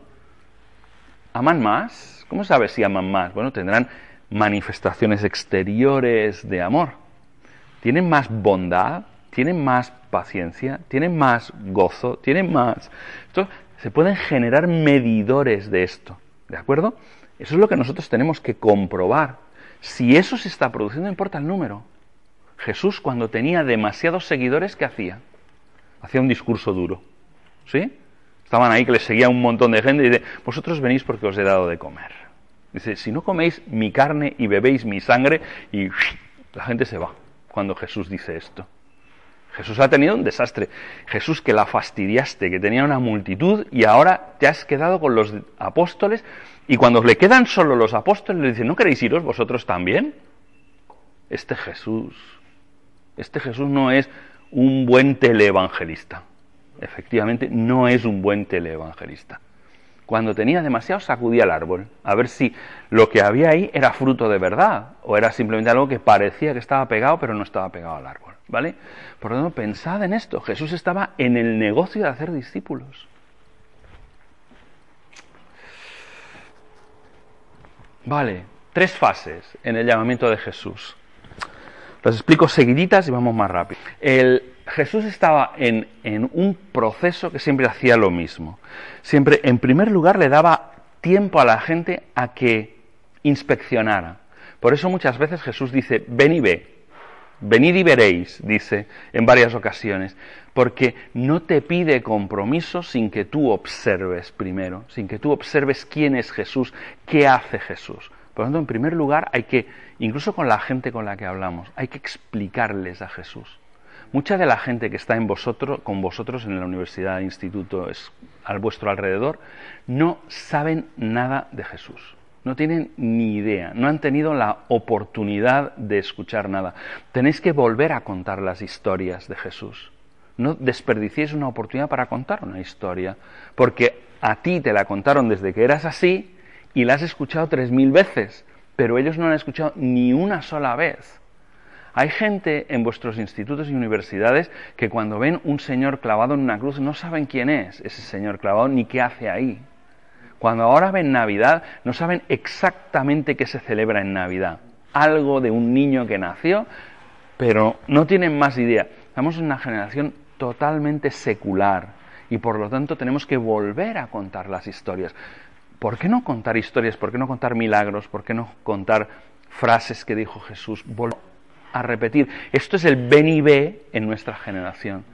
¿Aman más? ¿Cómo sabes si aman más? Bueno, tendrán manifestaciones exteriores de amor. Tienen más bondad, tienen más paciencia, tienen más gozo, tienen más... Esto, se pueden generar medidores de esto, ¿de acuerdo? Eso es lo que nosotros tenemos que comprobar. Si eso se está produciendo, importa el número. Jesús, cuando tenía demasiados seguidores, ¿qué hacía? Hacía un discurso duro. ¿Sí? Estaban ahí que les seguía un montón de gente y dice, vosotros venís porque os he dado de comer. Dice, si no coméis mi carne y bebéis mi sangre, y la gente se va cuando Jesús dice esto. Jesús ha tenido un desastre. Jesús que la fastidiaste, que tenía una multitud y ahora te has quedado con los apóstoles y cuando le quedan solo los apóstoles le dicen, ¿no queréis iros vosotros también? Este Jesús, este Jesús no es un buen teleevangelista. Efectivamente, no es un buen teleevangelista. Cuando tenía demasiado sacudía el árbol, a ver si lo que había ahí era fruto de verdad o era simplemente algo que parecía que estaba pegado pero no estaba pegado al árbol, ¿vale? Por lo tanto, pensad en esto, Jesús estaba en el negocio de hacer discípulos. Vale, tres fases en el llamamiento de Jesús. Las explico seguiditas y vamos más rápido. El, Jesús estaba en, en un proceso que siempre hacía lo mismo. Siempre, en primer lugar, le daba tiempo a la gente a que inspeccionara. Por eso muchas veces Jesús dice, ven y ve, venid y veréis, dice en varias ocasiones, porque no te pide compromiso sin que tú observes primero, sin que tú observes quién es Jesús, qué hace Jesús. Por lo tanto, en primer lugar, hay que, incluso con la gente con la que hablamos, hay que explicarles a Jesús. Mucha de la gente que está en vosotros, con vosotros en la universidad, instituto, es, al vuestro alrededor, no saben nada de Jesús. No tienen ni idea, no han tenido la oportunidad de escuchar nada. Tenéis que volver a contar las historias de Jesús. No desperdiciéis una oportunidad para contar una historia, porque a ti te la contaron desde que eras así y la has escuchado tres mil veces, pero ellos no la han escuchado ni una sola vez. Hay gente en vuestros institutos y universidades que cuando ven un señor clavado en una cruz no saben quién es ese señor clavado ni qué hace ahí. Cuando ahora ven Navidad no saben exactamente qué se celebra en Navidad. Algo de un niño que nació, pero no tienen más idea. Estamos en una generación totalmente secular y por lo tanto tenemos que volver a contar las historias. ¿Por qué no contar historias? ¿Por qué no contar milagros? ¿Por qué no contar frases que dijo Jesús? A repetir. Esto es el ven y ve en nuestra generación.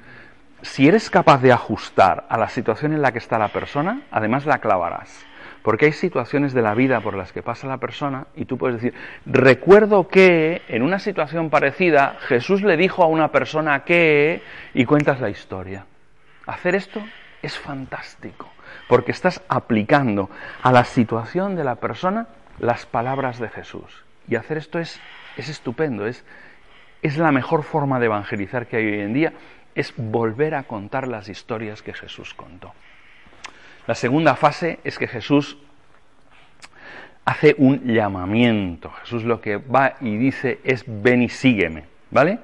Si eres capaz de ajustar a la situación en la que está la persona, además la clavarás. Porque hay situaciones de la vida por las que pasa la persona y tú puedes decir, recuerdo que en una situación parecida Jesús le dijo a una persona que y cuentas la historia. Hacer esto es fantástico, porque estás aplicando a la situación de la persona las palabras de Jesús. Y hacer esto es, es estupendo, es, es la mejor forma de evangelizar que hay hoy en día, es volver a contar las historias que Jesús contó. La segunda fase es que Jesús hace un llamamiento. Jesús lo que va y dice es ven y sígueme, ¿vale?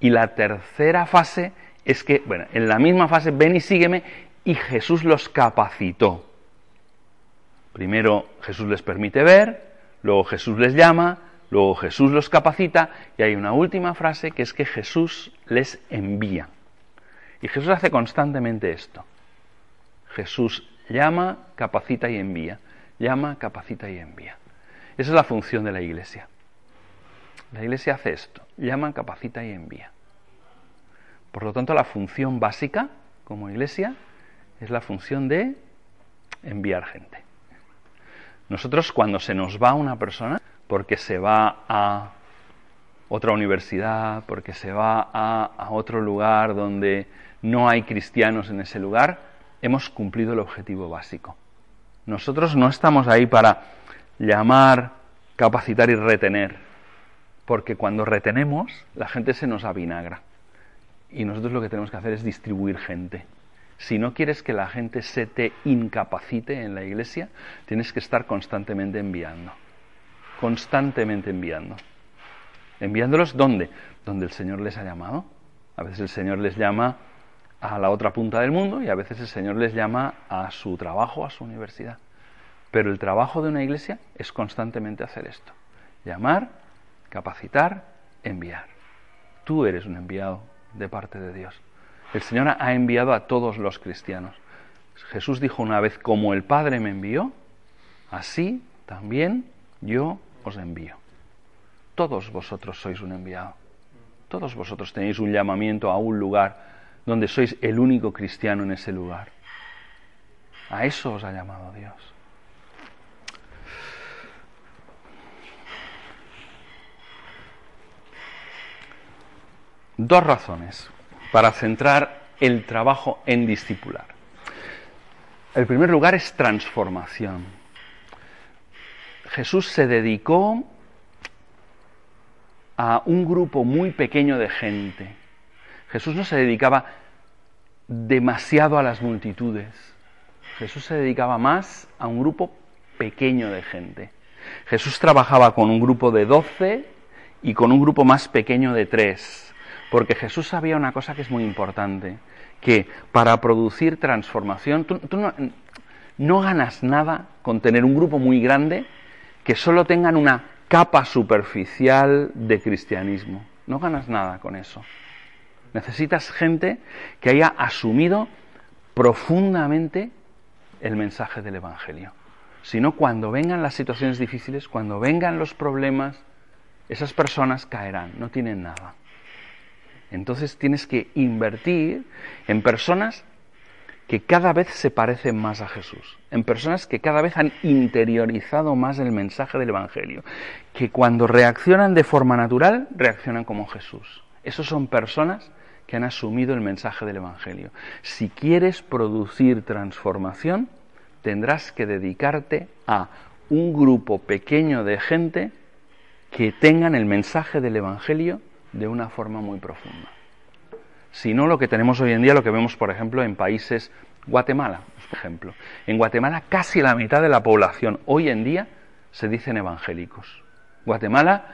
Y la tercera fase es que, bueno, en la misma fase ven y sígueme y Jesús los capacitó. Primero Jesús les permite ver, luego Jesús les llama, Luego Jesús los capacita y hay una última frase que es que Jesús les envía. Y Jesús hace constantemente esto. Jesús llama, capacita y envía. Llama, capacita y envía. Esa es la función de la iglesia. La iglesia hace esto. Llama, capacita y envía. Por lo tanto, la función básica como iglesia es la función de enviar gente. Nosotros cuando se nos va una persona, porque se va a otra universidad, porque se va a, otro lugar donde no hay cristianos en ese lugar, hemos cumplido el objetivo básico. Nosotros no estamos ahí para llamar, capacitar y retener, porque cuando retenemos la gente se nos avinagra. Y nosotros lo que tenemos que hacer es distribuir gente. Si no quieres que la gente se te incapacite en la iglesia, tienes que estar constantemente enviando constantemente enviando. ¿Enviándolos dónde? Donde el Señor les ha llamado. A veces el Señor les llama a la otra punta del mundo y a veces el Señor les llama a su trabajo, a su universidad. Pero el trabajo de una iglesia es constantemente hacer esto. Llamar, capacitar, enviar. Tú eres un enviado de parte de Dios. El Señor ha enviado a todos los cristianos. Jesús dijo una vez, como el Padre me envió, así también yo os envío. Todos vosotros sois un enviado. Todos vosotros tenéis un llamamiento a un lugar donde sois el único cristiano en ese lugar. A eso os ha llamado Dios. Dos razones para centrar el trabajo en discipular. El primer lugar es transformación. Jesús se dedicó a un grupo muy pequeño de gente, Jesús no se dedicaba demasiado a las multitudes. Jesús se dedicaba más a un grupo pequeño de gente. Jesús trabajaba con un grupo de doce y con un grupo más pequeño de tres, porque Jesús sabía una cosa que es muy importante, que para producir transformación, tú, no, no ganas nada con tener un grupo muy grande que solo tengan una capa superficial de cristianismo. No ganas nada con eso. Necesitas gente que haya asumido profundamente el mensaje del Evangelio. Si no, cuando vengan las situaciones difíciles, cuando vengan los problemas, esas personas caerán, no tienen nada. Entonces tienes que invertir en personas que cada vez se parecen más a Jesús, en personas que cada vez han interiorizado más el mensaje del Evangelio, que cuando reaccionan de forma natural, reaccionan como Jesús. Esos son personas que han asumido el mensaje del Evangelio. Si quieres producir transformación, tendrás que dedicarte a un grupo pequeño de gente que tengan el mensaje del Evangelio de una forma muy profunda sino lo que tenemos hoy en día, lo que vemos, por ejemplo, en países Guatemala, por ejemplo. En Guatemala casi la mitad de la población hoy en día se dicen evangélicos. Guatemala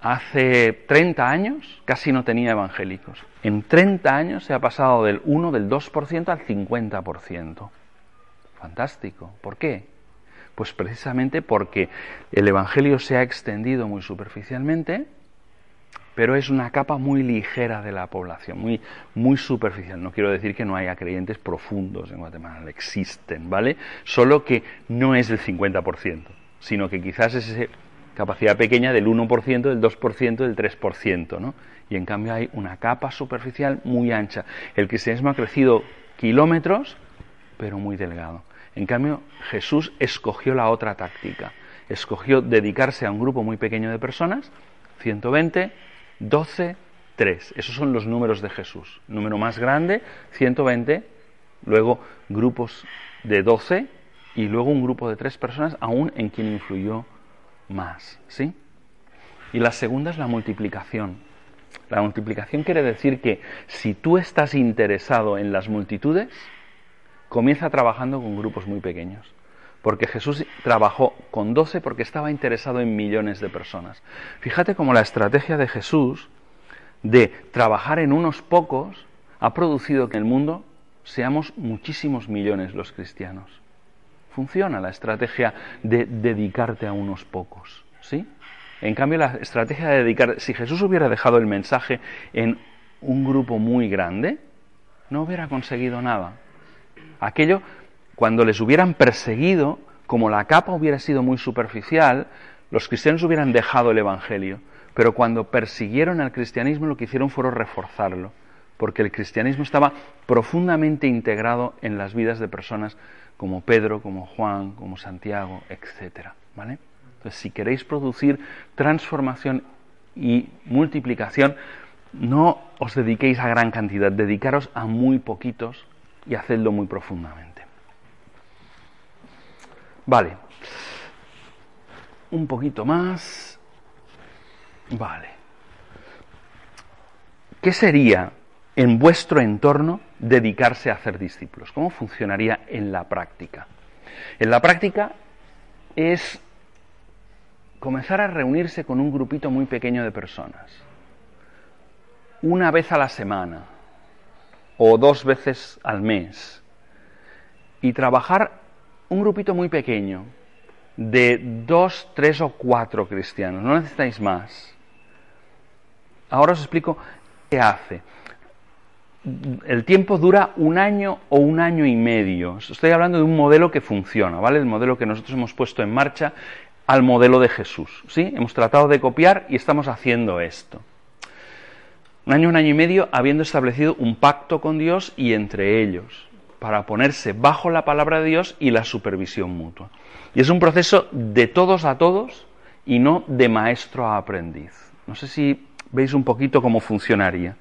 hace 30 años casi no tenía evangélicos. En 30 años se ha pasado del 1, del 2% al 50%. Fantástico. ¿Por qué? Pues precisamente porque el Evangelio se ha extendido muy superficialmente, pero es una capa muy ligera de la población, muy, superficial. No quiero decir que no haya creyentes profundos en Guatemala, existen, ¿vale? Solo que no es el 50%, sino que quizás es esa capacidad pequeña del 1%, del 2%, del 3%, ¿no? Y en cambio hay una capa superficial muy ancha. El cristianismo ha crecido kilómetros, pero muy delgado. En cambio, Jesús escogió la otra táctica. Escogió dedicarse a un grupo muy pequeño de personas, 120, 12, 3. Esos son los números de Jesús. Número más grande, 120, luego grupos de 12 y luego un grupo de tres personas, aún en quien influyó más. ¿Sí? Y la segunda es la multiplicación. La multiplicación quiere decir que si tú estás interesado en las multitudes, comienza trabajando con grupos muy pequeños porque Jesús trabajó con doce porque estaba interesado en millones de personas. Fíjate cómo la estrategia de Jesús de trabajar en unos pocos ha producido que en el mundo seamos muchísimos millones los cristianos. Funciona la estrategia de dedicarte a unos pocos, ¿sí? En cambio, la estrategia de dedicar, si Jesús hubiera dejado el mensaje en un grupo muy grande, no hubiera conseguido nada. Aquello cuando les hubieran perseguido, como la capa hubiera sido muy superficial, los cristianos hubieran dejado el Evangelio. Pero cuando persiguieron al cristianismo lo que hicieron fue reforzarlo, porque el cristianismo estaba profundamente integrado en las vidas de personas como Pedro, como Juan, como Santiago, etc. ¿vale? Entonces, si queréis producir transformación y multiplicación, no os dediquéis a gran cantidad, dedicaros a muy poquitos y hacedlo muy profundamente. Vale. Un poquito más. Vale. ¿Qué sería en vuestro entorno dedicarse a hacer discípulos? ¿Cómo funcionaría en la práctica? En la práctica es comenzar a reunirse con un grupito muy pequeño de personas. Una vez a la semana o dos veces al mes. Y trabajar un grupito muy pequeño, de dos, tres o cuatro cristianos, no necesitáis más. Ahora os explico qué hace. El tiempo dura un año o un año y medio. Estoy hablando de un modelo que funciona, ¿vale? El modelo que nosotros hemos puesto en marcha al modelo de Jesús, ¿sí? Hemos tratado de copiar y estamos haciendo esto. Un año, un año y medio, habiendo establecido un pacto con Dios y entre ellos para ponerse bajo la palabra de Dios y la supervisión mutua. Y es un proceso de todos a todos y no de maestro a aprendiz. No sé si veis un poquito cómo funcionaría.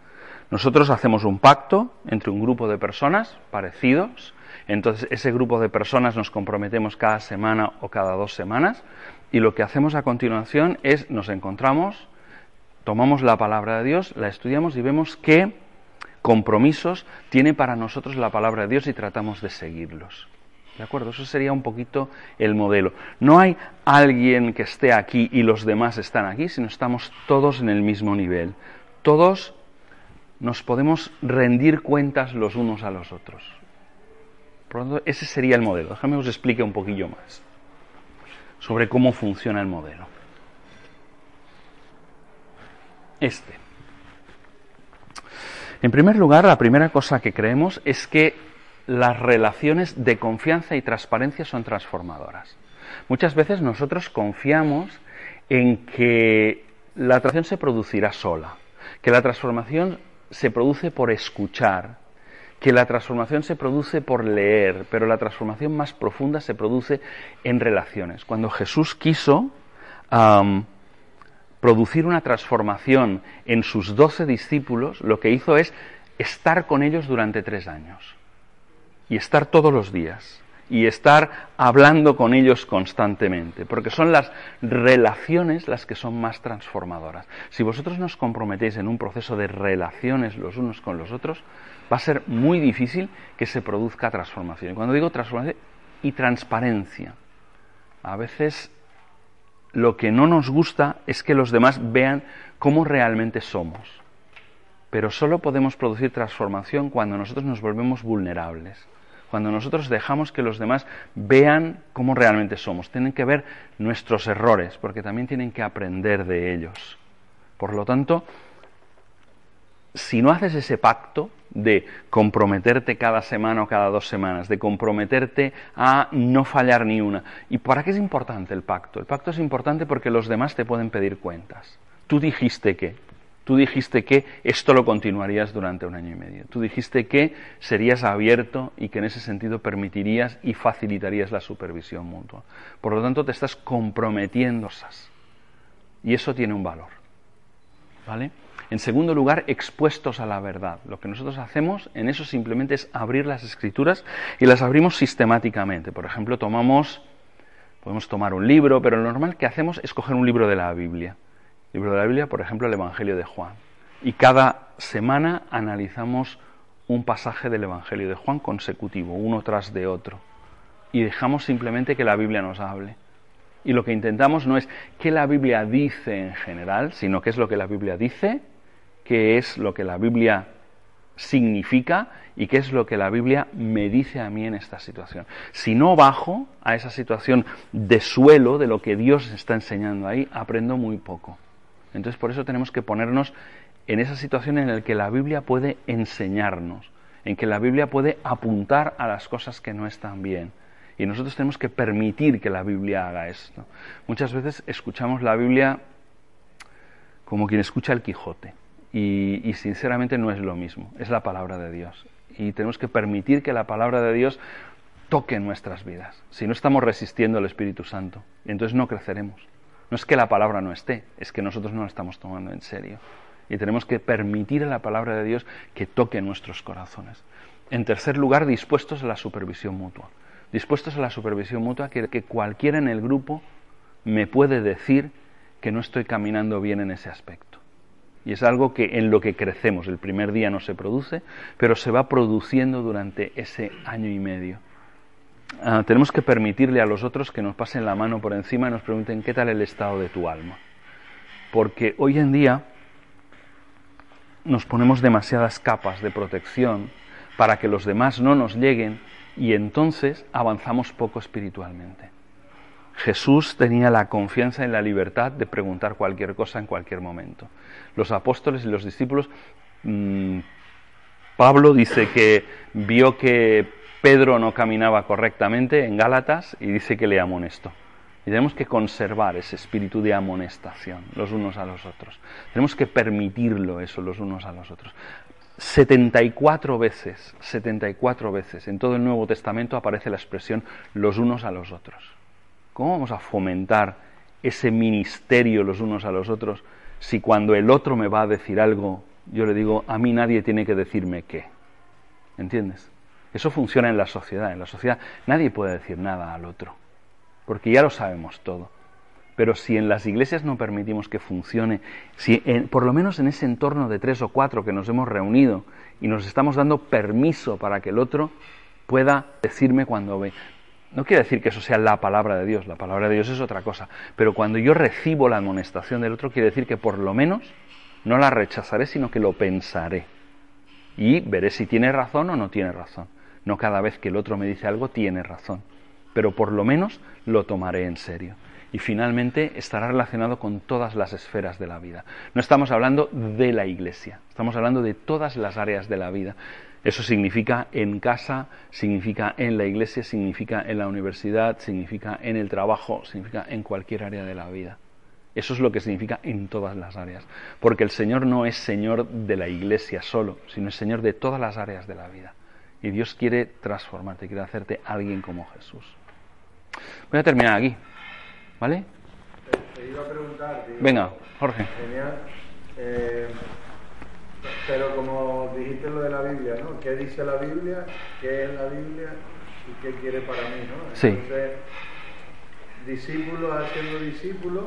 Nosotros hacemos un pacto entre un grupo de personas parecidos, entonces ese grupo de personas nos comprometemos cada semana o cada dos semanas y lo que hacemos a continuación es nos encontramos, tomamos la palabra de Dios, la estudiamos y vemos que compromisos tiene para nosotros la palabra de Dios y tratamos de seguirlos. ¿De acuerdo? Eso sería un poquito el modelo. No hay alguien que esté aquí y los demás están aquí, sino estamos todos en el mismo nivel. Todos nos podemos rendir cuentas los unos a los otros. Por lo tanto, ese sería el modelo. Déjame os explique un poquillo más sobre cómo funciona el modelo. Este. En primer lugar, la primera cosa que creemos es que las relaciones de confianza y transparencia son transformadoras. Muchas veces nosotros confiamos en que la transformación se producirá sola, que la transformación se produce por escuchar, que la transformación se produce por leer, pero la transformación más profunda se produce en relaciones. Cuando Jesús quiso producir una transformación en sus doce discípulos, lo que hizo es estar con ellos durante tres años y estar todos los días y estar hablando con ellos constantemente, porque son las relaciones las que son más transformadoras. Si vosotros nos comprometéis en un proceso de relaciones los unos con los otros, va a ser muy difícil que se produzca transformación. Y cuando digo transformación y transparencia, a veces lo que no nos gusta es que los demás vean cómo realmente somos. Pero solo podemos producir transformación cuando nosotros nos volvemos vulnerables cuando nosotros dejamos que los demás vean cómo realmente somos. Tienen que ver nuestros errores, porque también tienen que aprender de ellos. Por lo tanto, si no haces ese pacto de comprometerte cada semana o cada dos semanas, de comprometerte a no fallar ni una. ¿Y para qué es importante el pacto? El pacto es importante porque los demás te pueden pedir cuentas. Tú dijiste que, Tú dijiste que esto lo continuarías durante un año y medio. Tú dijiste que serías abierto y que en ese sentido permitirías y facilitarías la supervisión mutua. Por lo tanto, te estás comprometiendo. Y eso tiene un valor. ¿Vale? En segundo lugar, expuestos a la verdad. Lo que nosotros hacemos en eso simplemente es abrir las escrituras y las abrimos sistemáticamente. Por ejemplo, tomamos, podemos tomar un libro, pero lo normal que hacemos es coger un libro de la Biblia libro de la Biblia, por ejemplo, el Evangelio de Juan. Y cada semana analizamos un pasaje del Evangelio de Juan consecutivo, uno tras de otro. Y dejamos simplemente que la Biblia nos hable. Y lo que intentamos no es qué la Biblia dice en general, sino qué es lo que la Biblia dice, qué es lo que la Biblia significa y qué es lo que la Biblia me dice a mí en esta situación. Si no bajo a esa situación de suelo de lo que Dios está enseñando ahí, aprendo muy poco. Entonces por eso tenemos que ponernos en esa situación en la que la Biblia puede enseñarnos, en que la Biblia puede apuntar a las cosas que no están bien. Y nosotros tenemos que permitir que la Biblia haga esto. Muchas veces escuchamos la Biblia como quien escucha el Quijote. Y, sinceramente no es lo mismo, es la palabra de Dios. Y tenemos que permitir que la palabra de Dios toque nuestras vidas. Si no estamos resistiendo al Espíritu Santo, entonces no creceremos. No es que la palabra no esté, es que nosotros no la estamos tomando en serio. Y tenemos que permitir a la palabra de Dios que toque nuestros corazones. En tercer lugar, dispuestos a la supervisión mutua. Dispuestos a la supervisión mutua que, que cualquiera en el grupo me puede decir que no estoy caminando bien en ese aspecto. Y es algo que en lo que crecemos. El primer día no se produce, pero se va produciendo durante ese año y medio. Ah, tenemos que permitirle a los otros que nos pasen la mano por encima y nos pregunten qué tal el estado de tu alma. Porque hoy en día nos ponemos demasiadas capas de protección para que los demás no nos lleguen y entonces avanzamos poco espiritualmente. Jesús tenía la confianza en la libertad de preguntar cualquier cosa en cualquier momento. Los apóstoles y los discípulos, mm, Pablo dice que vio que Pedro no caminaba correctamente en Gálatas y dice que le amonestó. Y tenemos que conservar ese espíritu de amonestación los unos a los otros. Tenemos que permitirlo eso los unos a los otros. 74 veces, 74 veces en todo el Nuevo Testamento aparece la expresión los unos a los otros. ¿Cómo vamos a fomentar ese ministerio los unos a los otros si cuando el otro me va a decir algo, yo le digo, a mí nadie tiene que decirme qué? ¿Entiendes? Eso funciona en la sociedad. En la sociedad nadie puede decir nada al otro, porque ya lo sabemos todo. Pero si en las iglesias no permitimos que funcione, si por lo menos en ese entorno de tres o cuatro que nos hemos reunido y nos estamos dando permiso para que el otro pueda decirme cuando ve. No quiere decir que eso sea la palabra de Dios, la palabra de Dios es otra cosa, pero cuando yo recibo la amonestación del otro, quiere decir que por lo menos no la rechazaré, sino que lo pensaré. Y veré si tiene razón o no tiene razón. No cada vez que el otro me dice algo tiene razón, pero por lo menos lo tomaré en serio. Y finalmente estará relacionado con todas las esferas de la vida. No estamos hablando de la iglesia, estamos hablando de todas las áreas de la vida. Eso significa en casa, significa en la iglesia, significa en la universidad, significa en el trabajo, significa en cualquier área de la vida. Eso es lo que significa en todas las áreas. Porque el Señor no es Señor de la iglesia solo, sino es Señor de todas las áreas de la vida. Y Dios quiere transformarte, quiere hacerte alguien como Jesús. Voy a terminar aquí. ¿Vale? Te, iba a preguntar. Venga, Jorge. Genial. Eh, pero como dijiste lo de la Biblia, ¿no? ¿Qué dice la Biblia? ¿Qué es la Biblia? ¿Y qué quiere para mí, no? Entonces, sí. discípulos haciendo discípulos,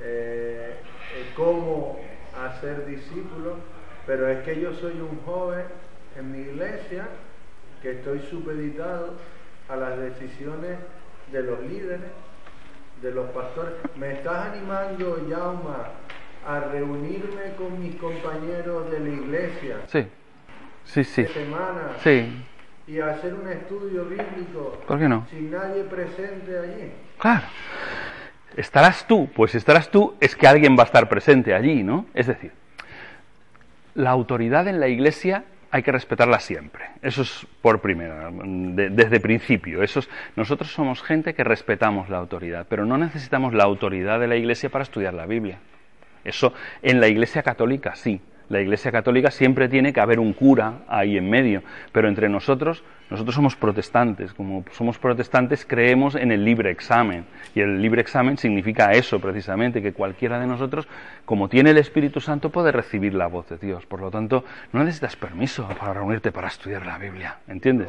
eh, eh, cómo hacer discípulos, pero es que yo soy un joven en mi iglesia que estoy supeditado a las decisiones de los líderes, de los pastores. ¿Me estás animando, Yauma, a reunirme con mis compañeros de la iglesia? Sí, sí, sí. semana. Sí. Y hacer un estudio bíblico. ¿Por qué no? Sin nadie presente allí. Claro. ¿Estarás tú? Pues si estarás tú, es que alguien va a estar presente allí, ¿no? Es decir, la autoridad en la iglesia hay que respetarla siempre. Eso es por primera, desde principio. Eso nosotros somos gente que respetamos la autoridad, pero no necesitamos la autoridad de la iglesia para estudiar la Biblia. Eso en la iglesia católica sí, la Iglesia Católica siempre tiene que haber un cura ahí en medio, pero entre nosotros, nosotros somos protestantes, como somos protestantes creemos en el libre examen, y el libre examen significa eso precisamente, que cualquiera de nosotros, como tiene el Espíritu Santo, puede recibir la voz de Dios. Por lo tanto, no necesitas permiso para reunirte para estudiar la Biblia, ¿entiendes?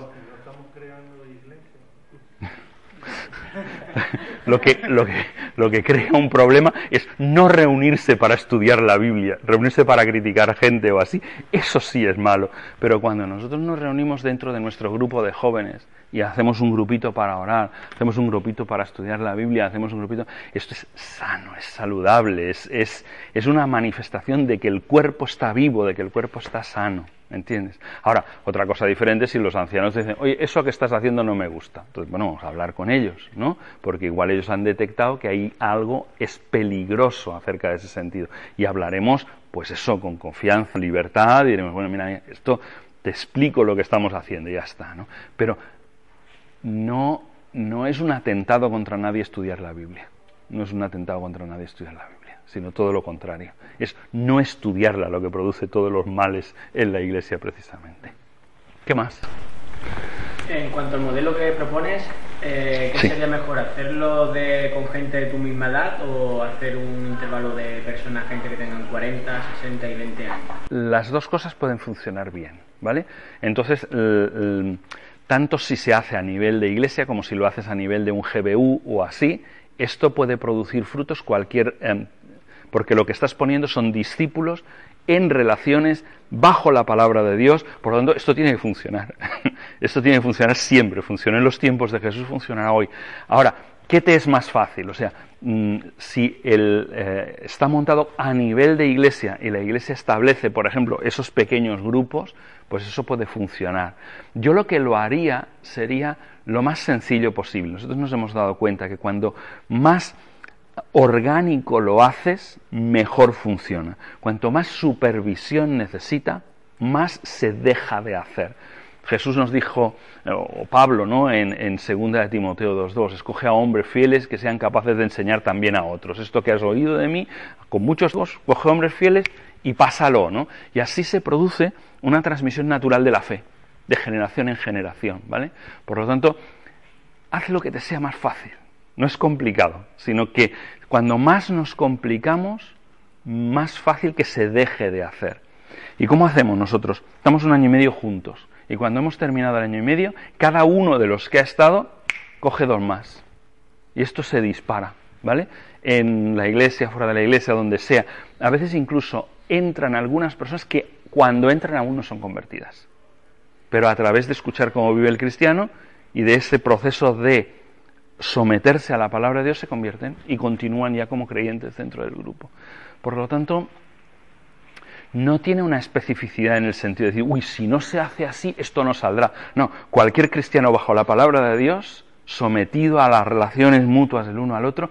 lo, que, lo, que, lo que crea un problema es no reunirse para estudiar la Biblia, reunirse para criticar gente o así. Eso sí es malo. Pero cuando nosotros nos reunimos dentro de nuestro grupo de jóvenes y hacemos un grupito para orar, hacemos un grupito para estudiar la Biblia, hacemos un grupito, esto es sano, es saludable, es, es, es una manifestación de que el cuerpo está vivo, de que el cuerpo está sano. ¿Entiendes? Ahora, otra cosa diferente si los ancianos dicen, oye, eso que estás haciendo no me gusta. Entonces, bueno, vamos a hablar con ellos, ¿no? Porque igual ellos han detectado que hay algo es peligroso acerca de ese sentido. Y hablaremos, pues eso, con confianza, libertad, y diremos, bueno, mira, esto te explico lo que estamos haciendo y ya está, ¿no? Pero no, no es un atentado contra nadie estudiar la Biblia. No es un atentado contra nadie estudiar la Biblia sino todo lo contrario. Es no estudiarla lo que produce todos los males en la iglesia precisamente. ¿Qué más? En cuanto al modelo que propones, eh, ¿qué sería mejor? ¿Hacerlo de, con gente de tu misma edad o hacer un intervalo de personas, gente que tengan 40, 60 y 20 años? Las dos cosas pueden funcionar bien, ¿vale? Entonces, tanto si se hace a nivel de iglesia como si lo haces a nivel de un GBU o así, esto puede producir frutos cualquier em, porque lo que estás poniendo son discípulos en relaciones bajo la palabra de Dios, por lo tanto, esto tiene que funcionar. esto tiene que funcionar siempre, funcionó en los tiempos de Jesús, funcionará hoy. Ahora, ¿qué te es más fácil? O sea, mm, si el, eh, está montado a nivel de iglesia y la iglesia establece, por ejemplo, esos pequeños grupos, pues eso puede funcionar. Yo lo que lo haría sería lo más sencillo posible. Nosotros nos hemos dado cuenta que cuando más orgánico lo haces, mejor funciona. Cuanto más supervisión necesita, más se deja de hacer. Jesús nos dijo, o Pablo, ¿no? En, 2 de Timoteo 2.2, escoge a hombres fieles que sean capaces de enseñar también a otros. Esto que has oído de mí, con muchos dos, coge hombres fieles y pásalo, ¿no? Y así se produce una transmisión natural de la fe, de generación en generación, ¿vale? Por lo tanto, haz lo que te sea más fácil. No es complicado, sino que cuando más nos complicamos, más fácil que se deje de hacer. ¿Y cómo hacemos nosotros? Estamos un año y medio juntos. Y cuando hemos terminado el año y medio, cada uno de los que ha estado coge dos más. Y esto se dispara. ¿vale? En la iglesia, fuera de la iglesia, donde sea. A veces incluso entran algunas personas que cuando entran aún no son convertidas. Pero a través de escuchar cómo vive el cristiano y de ese proceso de someterse a la palabra de Dios se convierten y continúan ya como creyentes dentro del grupo. Por lo tanto, no tiene una especificidad en el sentido de decir, uy, si no se hace así, esto no saldrá. No, cualquier cristiano bajo la palabra de Dios, sometido a las relaciones mutuas del uno al otro,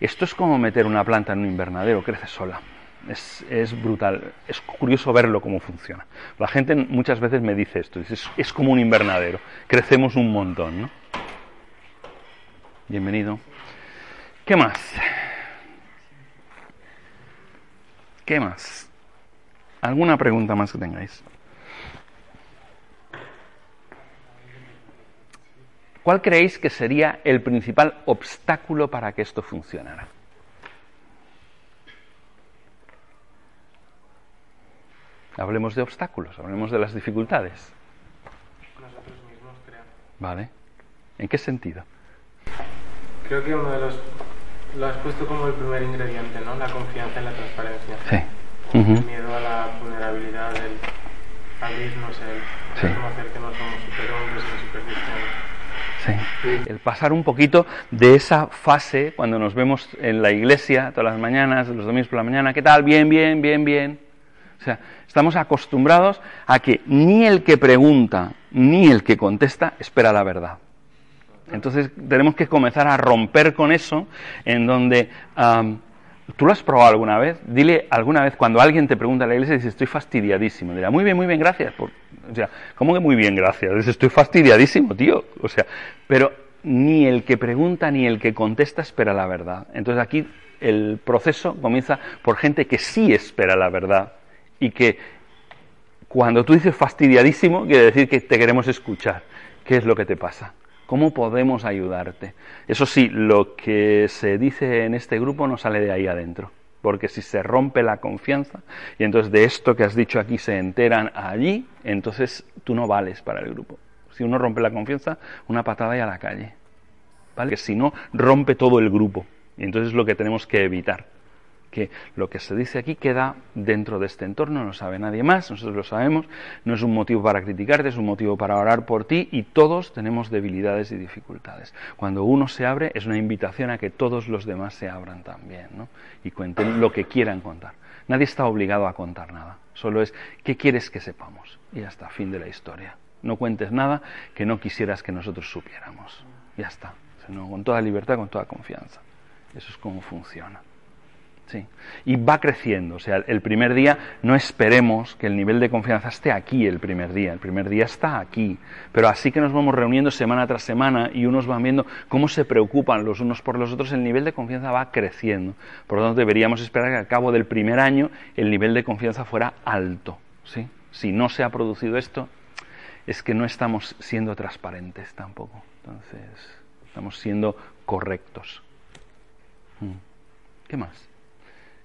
esto es como meter una planta en un invernadero, crece sola. Es, brutal, es curioso verlo cómo funciona. La gente muchas veces me dice esto, es, es como un invernadero, crecemos un montón, ¿no? Bienvenido. ¿Qué más? ¿Qué más? ¿Alguna pregunta más que tengáis? ¿Cuál creéis que sería el principal obstáculo para que esto funcionara? Hablemos de obstáculos, hablemos de las dificultades. Nosotros mismos, creo. ¿Vale? ¿En qué sentido? Creo que uno de los... Lo has puesto como el primer ingrediente, ¿no? La confianza en la transparencia. Sí. El miedo a la vulnerabilidad, el abrirnos, el Sí. reconocer que no somos superhombres ni supercristianos. Sí. El pasar un poquito de esa fase cuando nos vemos en la iglesia todas las mañanas, los domingos por la mañana, ¿qué tal? Bien, bien, bien, bien. O sea, estamos acostumbrados a que ni el que pregunta ni el que contesta espera la verdad. Entonces tenemos que comenzar a romper con eso en donde... ¿Tú lo has probado alguna vez? Dile alguna vez cuando alguien te pregunta en la iglesia dice estoy fastidiadísimo. Dirá, muy bien, muy bien, gracias. Por... O sea, ¿cómo que muy bien, gracias? Dice, estoy fastidiadísimo, tío. O sea, pero ni el que pregunta ni el que contesta espera la verdad. Entonces aquí el proceso comienza por gente que sí espera la verdad y que cuando tú dices fastidiadísimo quiere decir que te queremos escuchar. ¿Qué es lo que te pasa? ¿Cómo podemos ayudarte? Eso sí, lo que se dice en este grupo no sale de ahí adentro, porque si se rompe la confianza y entonces de esto que has dicho aquí se enteran allí, entonces tú no vales para el grupo. Si uno rompe la confianza, una patada y a la calle. ¿Vale? Que si no, rompe todo el grupo. Y entonces es lo que tenemos que evitar que lo que se dice aquí queda dentro de este entorno, no sabe nadie más, nosotros lo sabemos, no es un motivo para criticarte, es un motivo para orar por ti y todos tenemos debilidades y dificultades. Cuando uno se abre es una invitación a que todos los demás se abran también ¿no? y cuenten lo que quieran contar. Nadie está obligado a contar nada, solo es qué quieres que sepamos y ya está, fin de la historia. No cuentes nada que no quisieras que nosotros supiéramos. Ya está, sino con toda libertad, con toda confianza. Eso es como funciona. Sí. Y va creciendo. O sea, el primer día no esperemos que el nivel de confianza esté aquí el primer día. El primer día está aquí. Pero así que nos vamos reuniendo semana tras semana y unos van viendo cómo se preocupan los unos por los otros, el nivel de confianza va creciendo. Por lo tanto, deberíamos esperar que al cabo del primer año el nivel de confianza fuera alto. ¿sí? Si no se ha producido esto, es que no estamos siendo transparentes tampoco. Entonces, estamos siendo correctos. Mm. ¿Qué más?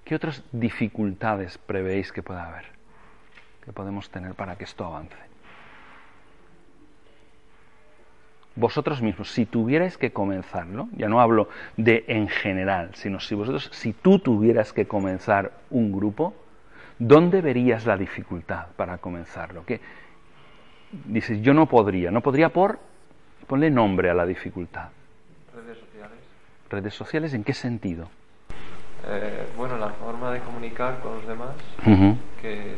¿Qué otras dificultades prevéis que pueda haber? Que podemos tener para que esto avance. Vosotros mismos, si tuvierais que comenzarlo, ya no hablo de en general, sino si vosotros, si tú tuvieras que comenzar un grupo, ¿dónde verías la dificultad para comenzarlo? Que dices, yo no podría, no podría por, ponle nombre a la dificultad. Redes sociales. ¿Redes sociales en qué sentido? Eh, bueno, la forma de comunicar con los demás que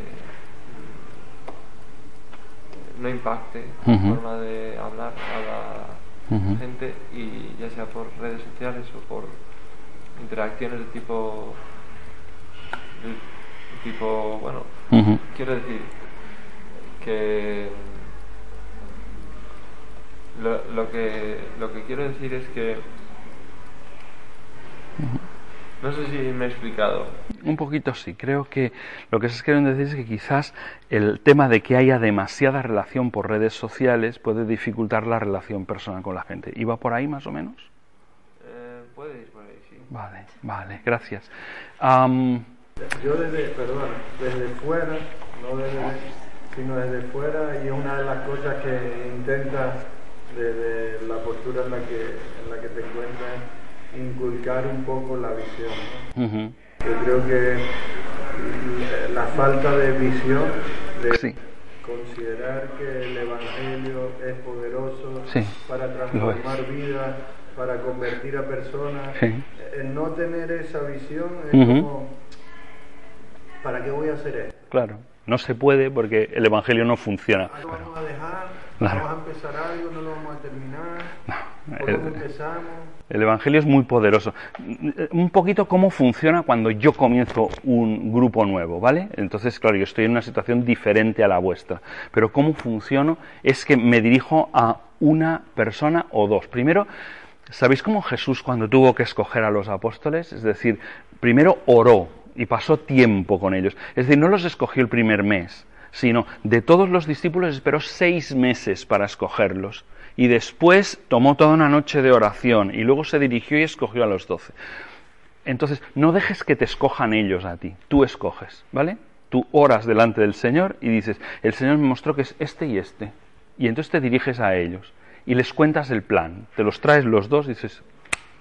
no impacte la forma de hablar a la gente y ya sea por redes sociales o por interacciones de tipo de tipo bueno quiero decir que lo, lo que lo que quiero decir es que no sé si me he explicado Un poquito sí, creo que lo que se quieren decir es que quizás el tema de que haya demasiada relación por redes sociales puede dificultar la relación personal con la gente. ¿Iba por ahí más o menos? Eh, puede ir por ahí sí Vale, vale, gracias. Am, Yo desde, perdón, desde fuera, no desde, sino desde fuera, y una de las cosas que intentas desde la postura en la que, en la que te encuentras inculcar un poco la visión. Yo creo que la falta de visión, de considerar que el Evangelio es poderoso para transformar vidas, para convertir a personas, el no tener esa visión es como, ¿para qué voy a hacer esto? Claro, no se puede porque el Evangelio no funciona. ¿No vamos a dejar? ¿Vamos a empezar algo? ¿No lo vamos a terminar? ¿Cómo empezamos? El Evangelio es muy poderoso. Un poquito cómo funciona cuando yo comienzo un grupo nuevo, ¿vale? Entonces, claro, yo estoy en una situación diferente a la vuestra. Pero cómo funciona es que me dirijo a una persona o dos. Primero, ¿sabéis cómo Jesús cuando tuvo que escoger a los apóstoles? Es decir, primero oró y pasó tiempo con ellos. Es decir, no los escogió el primer mes, sino de todos los discípulos esperó seis meses para escogerlos y después tomó toda una noche de oración y luego se dirigió y escogió a los doce. Entonces, no dejes que te escojan ellos a ti, tú escoges, ¿vale? Tú oras delante del Señor y dices, el Señor me mostró que es este y este. Y entonces te diriges a ellos y les cuentas el plan, te los traes los dos y dices,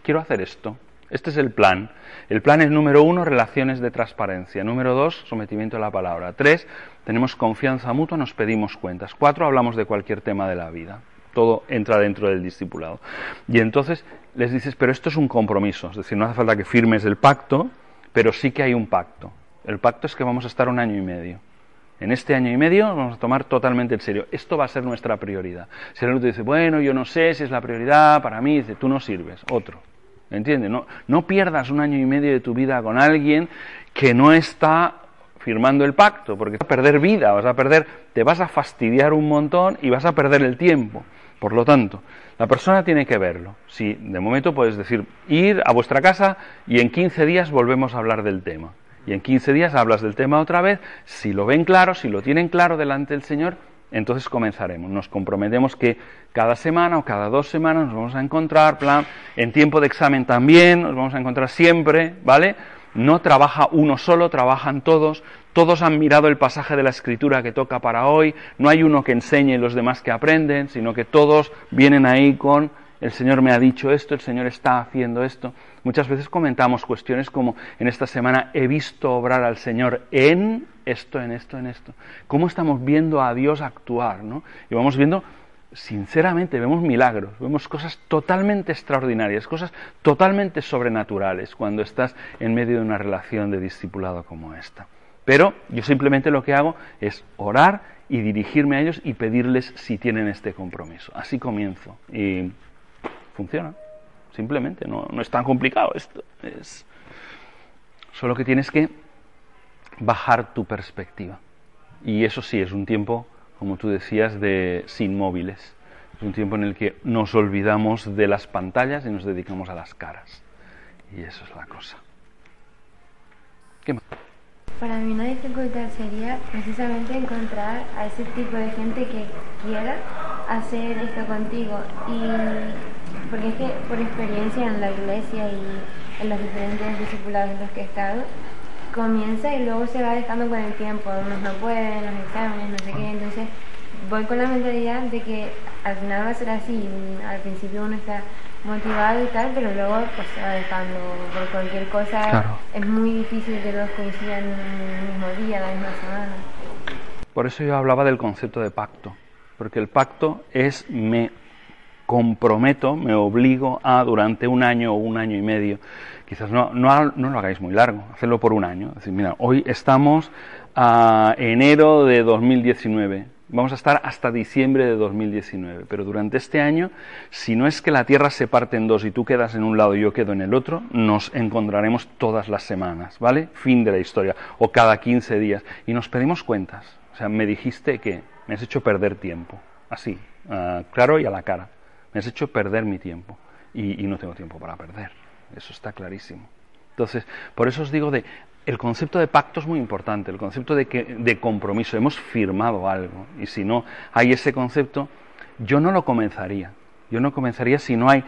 quiero hacer esto, este es el plan. El plan es número uno, relaciones de transparencia. Número dos, sometimiento a la palabra. Tres, tenemos confianza mutua, nos pedimos cuentas. Cuatro, hablamos de cualquier tema de la vida. Todo entra dentro del discipulado. Y entonces les dices, pero esto es un compromiso. Es decir, no hace falta que firmes el pacto, pero sí que hay un pacto. El pacto es que vamos a estar un año y medio. En este año y medio vamos a tomar totalmente en serio. Esto va a ser nuestra prioridad. Si el otro dice, bueno, yo no sé si es la prioridad para mí, dice, tú no sirves, otro. ¿Entiendes? No, no pierdas un año y medio de tu vida con alguien que no está firmando el pacto, porque vas a perder vida, vas a perder, te vas a fastidiar un montón y vas a perder el tiempo. Por lo tanto, la persona tiene que verlo. Si de momento puedes decir, ir a vuestra casa y en 15 días volvemos a hablar del tema. Y en 15 días hablas del tema otra vez, si lo ven claro, si lo tienen claro delante del Señor, entonces comenzaremos. Nos comprometemos que cada semana o cada dos semanas nos vamos a encontrar, plan, en tiempo de examen también, nos vamos a encontrar siempre, ¿vale? No trabaja uno solo, trabajan todos, todos han mirado el pasaje de la escritura que toca para hoy, no hay uno que enseñe y los demás que aprenden, sino que todos vienen ahí con el Señor me ha dicho esto, el Señor está haciendo esto. Muchas veces comentamos cuestiones como en esta semana he visto obrar al Señor en esto, en esto, en esto. ¿Cómo estamos viendo a Dios actuar? ¿no? Y vamos viendo, sinceramente, vemos milagros, vemos cosas totalmente extraordinarias, cosas totalmente sobrenaturales cuando estás en medio de una relación de discipulado como esta. Pero yo simplemente lo que hago es orar y dirigirme a ellos y pedirles si tienen este compromiso. Así comienzo. Y funciona. Simplemente, no, no es tan complicado esto. Es... Solo que tienes que bajar tu perspectiva. Y eso sí, es un tiempo, como tú decías, de sin móviles. Es un tiempo en el que nos olvidamos de las pantallas y nos dedicamos a las caras. Y eso es la cosa. ¿Qué más? Para mí una dificultad sería precisamente encontrar a ese tipo de gente que quiera hacer esto contigo. Y porque es que por experiencia en la iglesia y en los diferentes discipulados en los que he estado, comienza y luego se va dejando con el tiempo. Unos no pueden, los exámenes, no sé qué. Entonces voy con la mentalidad de que al final va a ser así. Al principio uno está motivado y tal, pero luego pues se va dejando por cualquier cosa. Es muy difícil que los coincidan el mismo día, la misma semana. Por eso yo hablaba del concepto de pacto, porque el pacto es me comprometo, me obligo a durante un año o un año y medio, quizás no, no, no lo hagáis muy largo, hacedlo por un año. Decir, mira, hoy estamos a enero de 2019 Vamos a estar hasta diciembre de 2019, pero durante este año, si no es que la Tierra se parte en dos y tú quedas en un lado y yo quedo en el otro, nos encontraremos todas las semanas, ¿vale? Fin de la historia, o cada 15 días, y nos pedimos cuentas. O sea, me dijiste que me has hecho perder tiempo, así, ah, claro y a la cara. Me has hecho perder mi tiempo, y no tengo tiempo para perder, eso está clarísimo. Entonces, por eso os digo de el concepto de pacto es muy importante, el concepto de, que, de compromiso. Hemos firmado algo y si no hay ese concepto, yo no lo comenzaría. Yo no comenzaría si no hay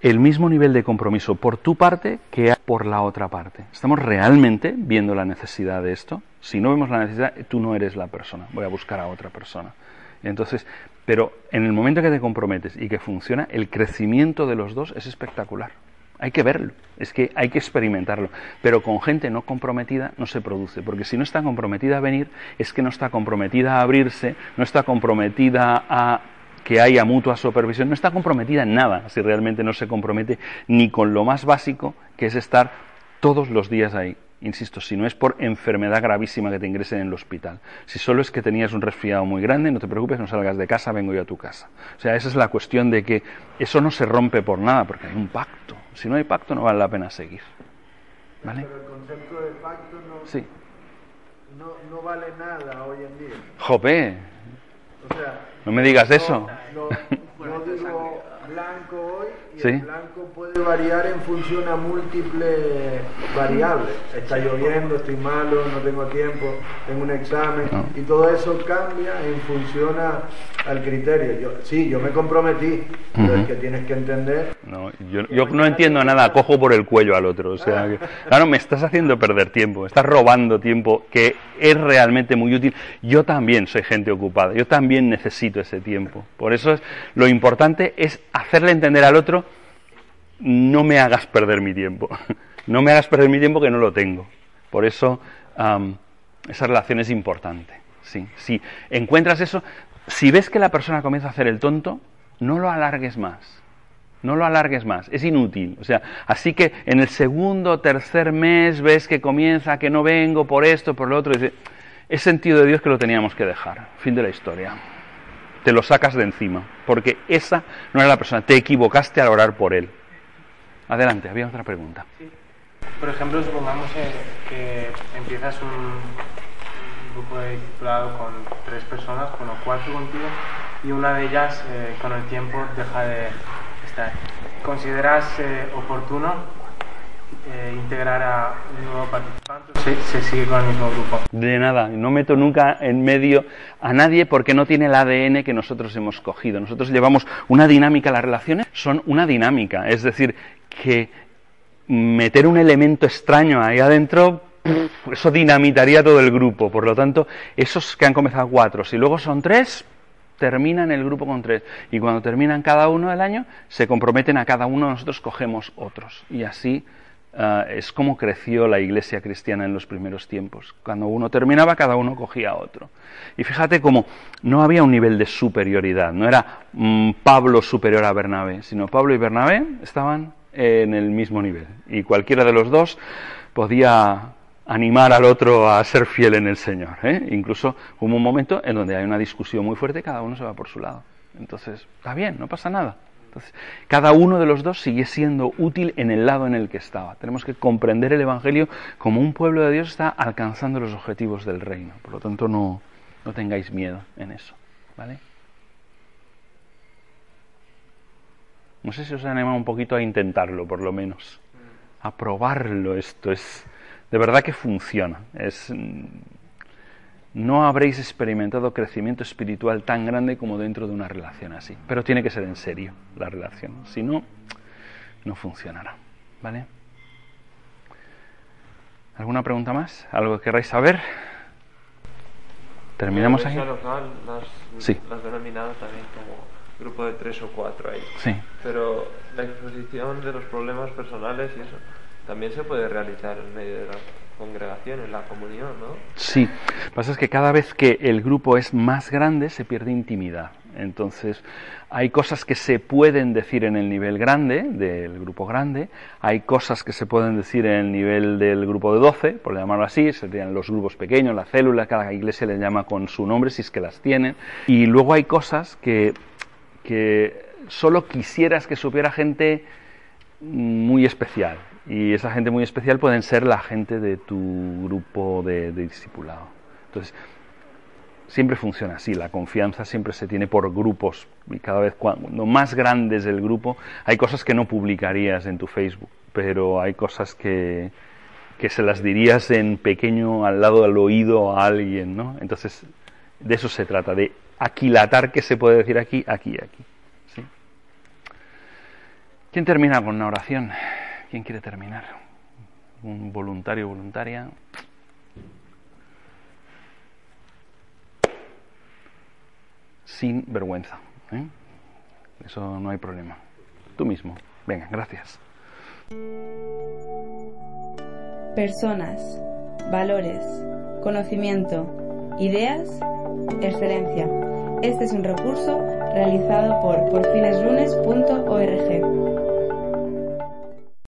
el mismo nivel de compromiso por tu parte que por la otra parte. ¿Estamos realmente viendo la necesidad de esto? Si no vemos la necesidad, tú no eres la persona, voy a buscar a otra persona. Entonces, pero en el momento que te comprometes y que funciona, el crecimiento de los dos es espectacular. Hay que verlo, es que hay que experimentarlo. Pero con gente no comprometida no se produce, porque si no está comprometida a venir, es que no está comprometida a abrirse, no está comprometida a que haya mutua supervisión, no está comprometida en nada, si realmente no se compromete ni con lo más básico, que es estar todos los días ahí. Insisto, si no es por enfermedad gravísima que te ingresen en el hospital, si solo es que tenías un resfriado muy grande, no te preocupes, no salgas de casa, vengo yo a tu casa. O sea, esa es la cuestión de que eso no se rompe por nada, porque hay un pacto. Si no hay pacto, no vale la pena seguir. ¿Vale? Pero el concepto de pacto no, Sí. no, no vale nada hoy en día. Jope, O sea, no me digas eso. no, no digo blanco hoy y Sí. el blanco puede variar en función a múltiples variables. Está lloviendo, estoy malo, no tengo tiempo, tengo un examen No. y todo eso cambia en función a- al criterio. Yo, sí, yo me comprometí, pero es que tienes que entender No, yo, yo no entiendo nada, cojo por el cuello al otro. O sea, que- claro, me estás haciendo perder tiempo, estás robando tiempo que es realmente muy útil. Yo también soy gente ocupada, yo también necesito ese tiempo. Por eso es, lo importante es hacerle entender al otro, no me hagas perder mi tiempo, no me hagas perder mi tiempo que no lo tengo. Por eso am, esa relación es importante. Sí, si encuentras eso, si ves que la persona comienza a hacer el tonto, no lo alargues más. No lo alargues más, es inútil. O sea, así que en el segundo o tercer mes ves que comienza, que no vengo por esto, por lo otro, es sentido de Dios que lo teníamos que dejar. Fin de la historia. Te lo sacas de encima, porque esa no era la persona, te equivocaste al orar por él. Adelante, había otra pregunta. Por ejemplo, supongamos que empiezas un, grupo de discipulado con tres personas, bueno, cuatro contigo, y una de ellas eh, con el tiempo deja de estar. ¿Consideras eh, oportuno eh, integrar a un nuevo participante se, se sigue con el mismo grupo? De nada, no meto nunca en medio a nadie porque no tiene el ADN que nosotros hemos cogido. Nosotros llevamos una dinámica, las relaciones son una dinámica, es decir, que meter un elemento extraño ahí adentro, eso dinamitaría todo el grupo. Por lo tanto, esos que han comenzado cuatro, si luego son tres, terminan el grupo con tres. Y cuando terminan cada uno del año, se comprometen a cada uno, nosotros cogemos otros. Y así ah, es como creció la iglesia cristiana en los primeros tiempos. Cuando uno terminaba, cada uno cogía otro. Y fíjate cómo no había un nivel de superioridad, no era mm, Pablo superior a Bernabé, sino Pablo y Bernabé estaban en el mismo nivel. Y cualquiera de los dos podía animar al otro a ser fiel en el Señor. ¿eh? Incluso hubo un momento en donde hay una discusión muy fuerte, cada uno se va por su lado. Entonces, está bien, no pasa nada. Entonces, cada uno de los dos sigue siendo útil en el lado en el que estaba. Tenemos que comprender el Evangelio como un pueblo de Dios está alcanzando los objetivos del reino. Por lo tanto, no, no tengáis miedo en eso. ¿Vale? No sé si os anima un poquito a intentarlo, por lo menos. A probarlo esto. Es de verdad que funciona. Es no habréis experimentado crecimiento espiritual tan grande como dentro de una relación así. Pero tiene que ser en serio la relación. Si no, no funcionará. ¿Vale? ¿Alguna pregunta más? ¿Algo que queráis saber? ¿Terminamos aquí? iglesia local las, Sí. las denominado también como grupo de tres o cuatro ahí. Sí. Pero la exposición de los problemas personales y eso también se puede realizar en medio de la congregación, en la comunión, ¿no? Sí, lo que pasa es que cada vez que el grupo es más grande se pierde intimidad. Entonces, hay cosas que se pueden decir en el nivel grande, del grupo grande, hay cosas que se pueden decir en el nivel del grupo de 12, por llamarlo así, serían los grupos pequeños, las células, cada iglesia le llama con su nombre si es que las tienen. Y luego hay cosas que, que solo quisieras que supiera gente muy especial. Y esa gente muy especial pueden ser la gente de tu grupo de, discipulado. Entonces, siempre funciona así, la confianza siempre se tiene por grupos y cada vez cuando más grande es el grupo, hay cosas que no publicarías en tu Facebook, pero hay cosas que, que se las dirías en pequeño al lado del oído a alguien, ¿no? Entonces, de eso se trata, de aquilatar qué se puede decir aquí, aquí y aquí. ¿Quién termina con una oración? ¿Quién quiere terminar? ¿Un voluntario o voluntaria? Sin vergüenza. ¿eh? Eso no hay problema. Tú mismo. Venga, gracias. Personas, valores, conocimiento, ideas, excelencia. Este es un recurso realizado por porfineslunes.org.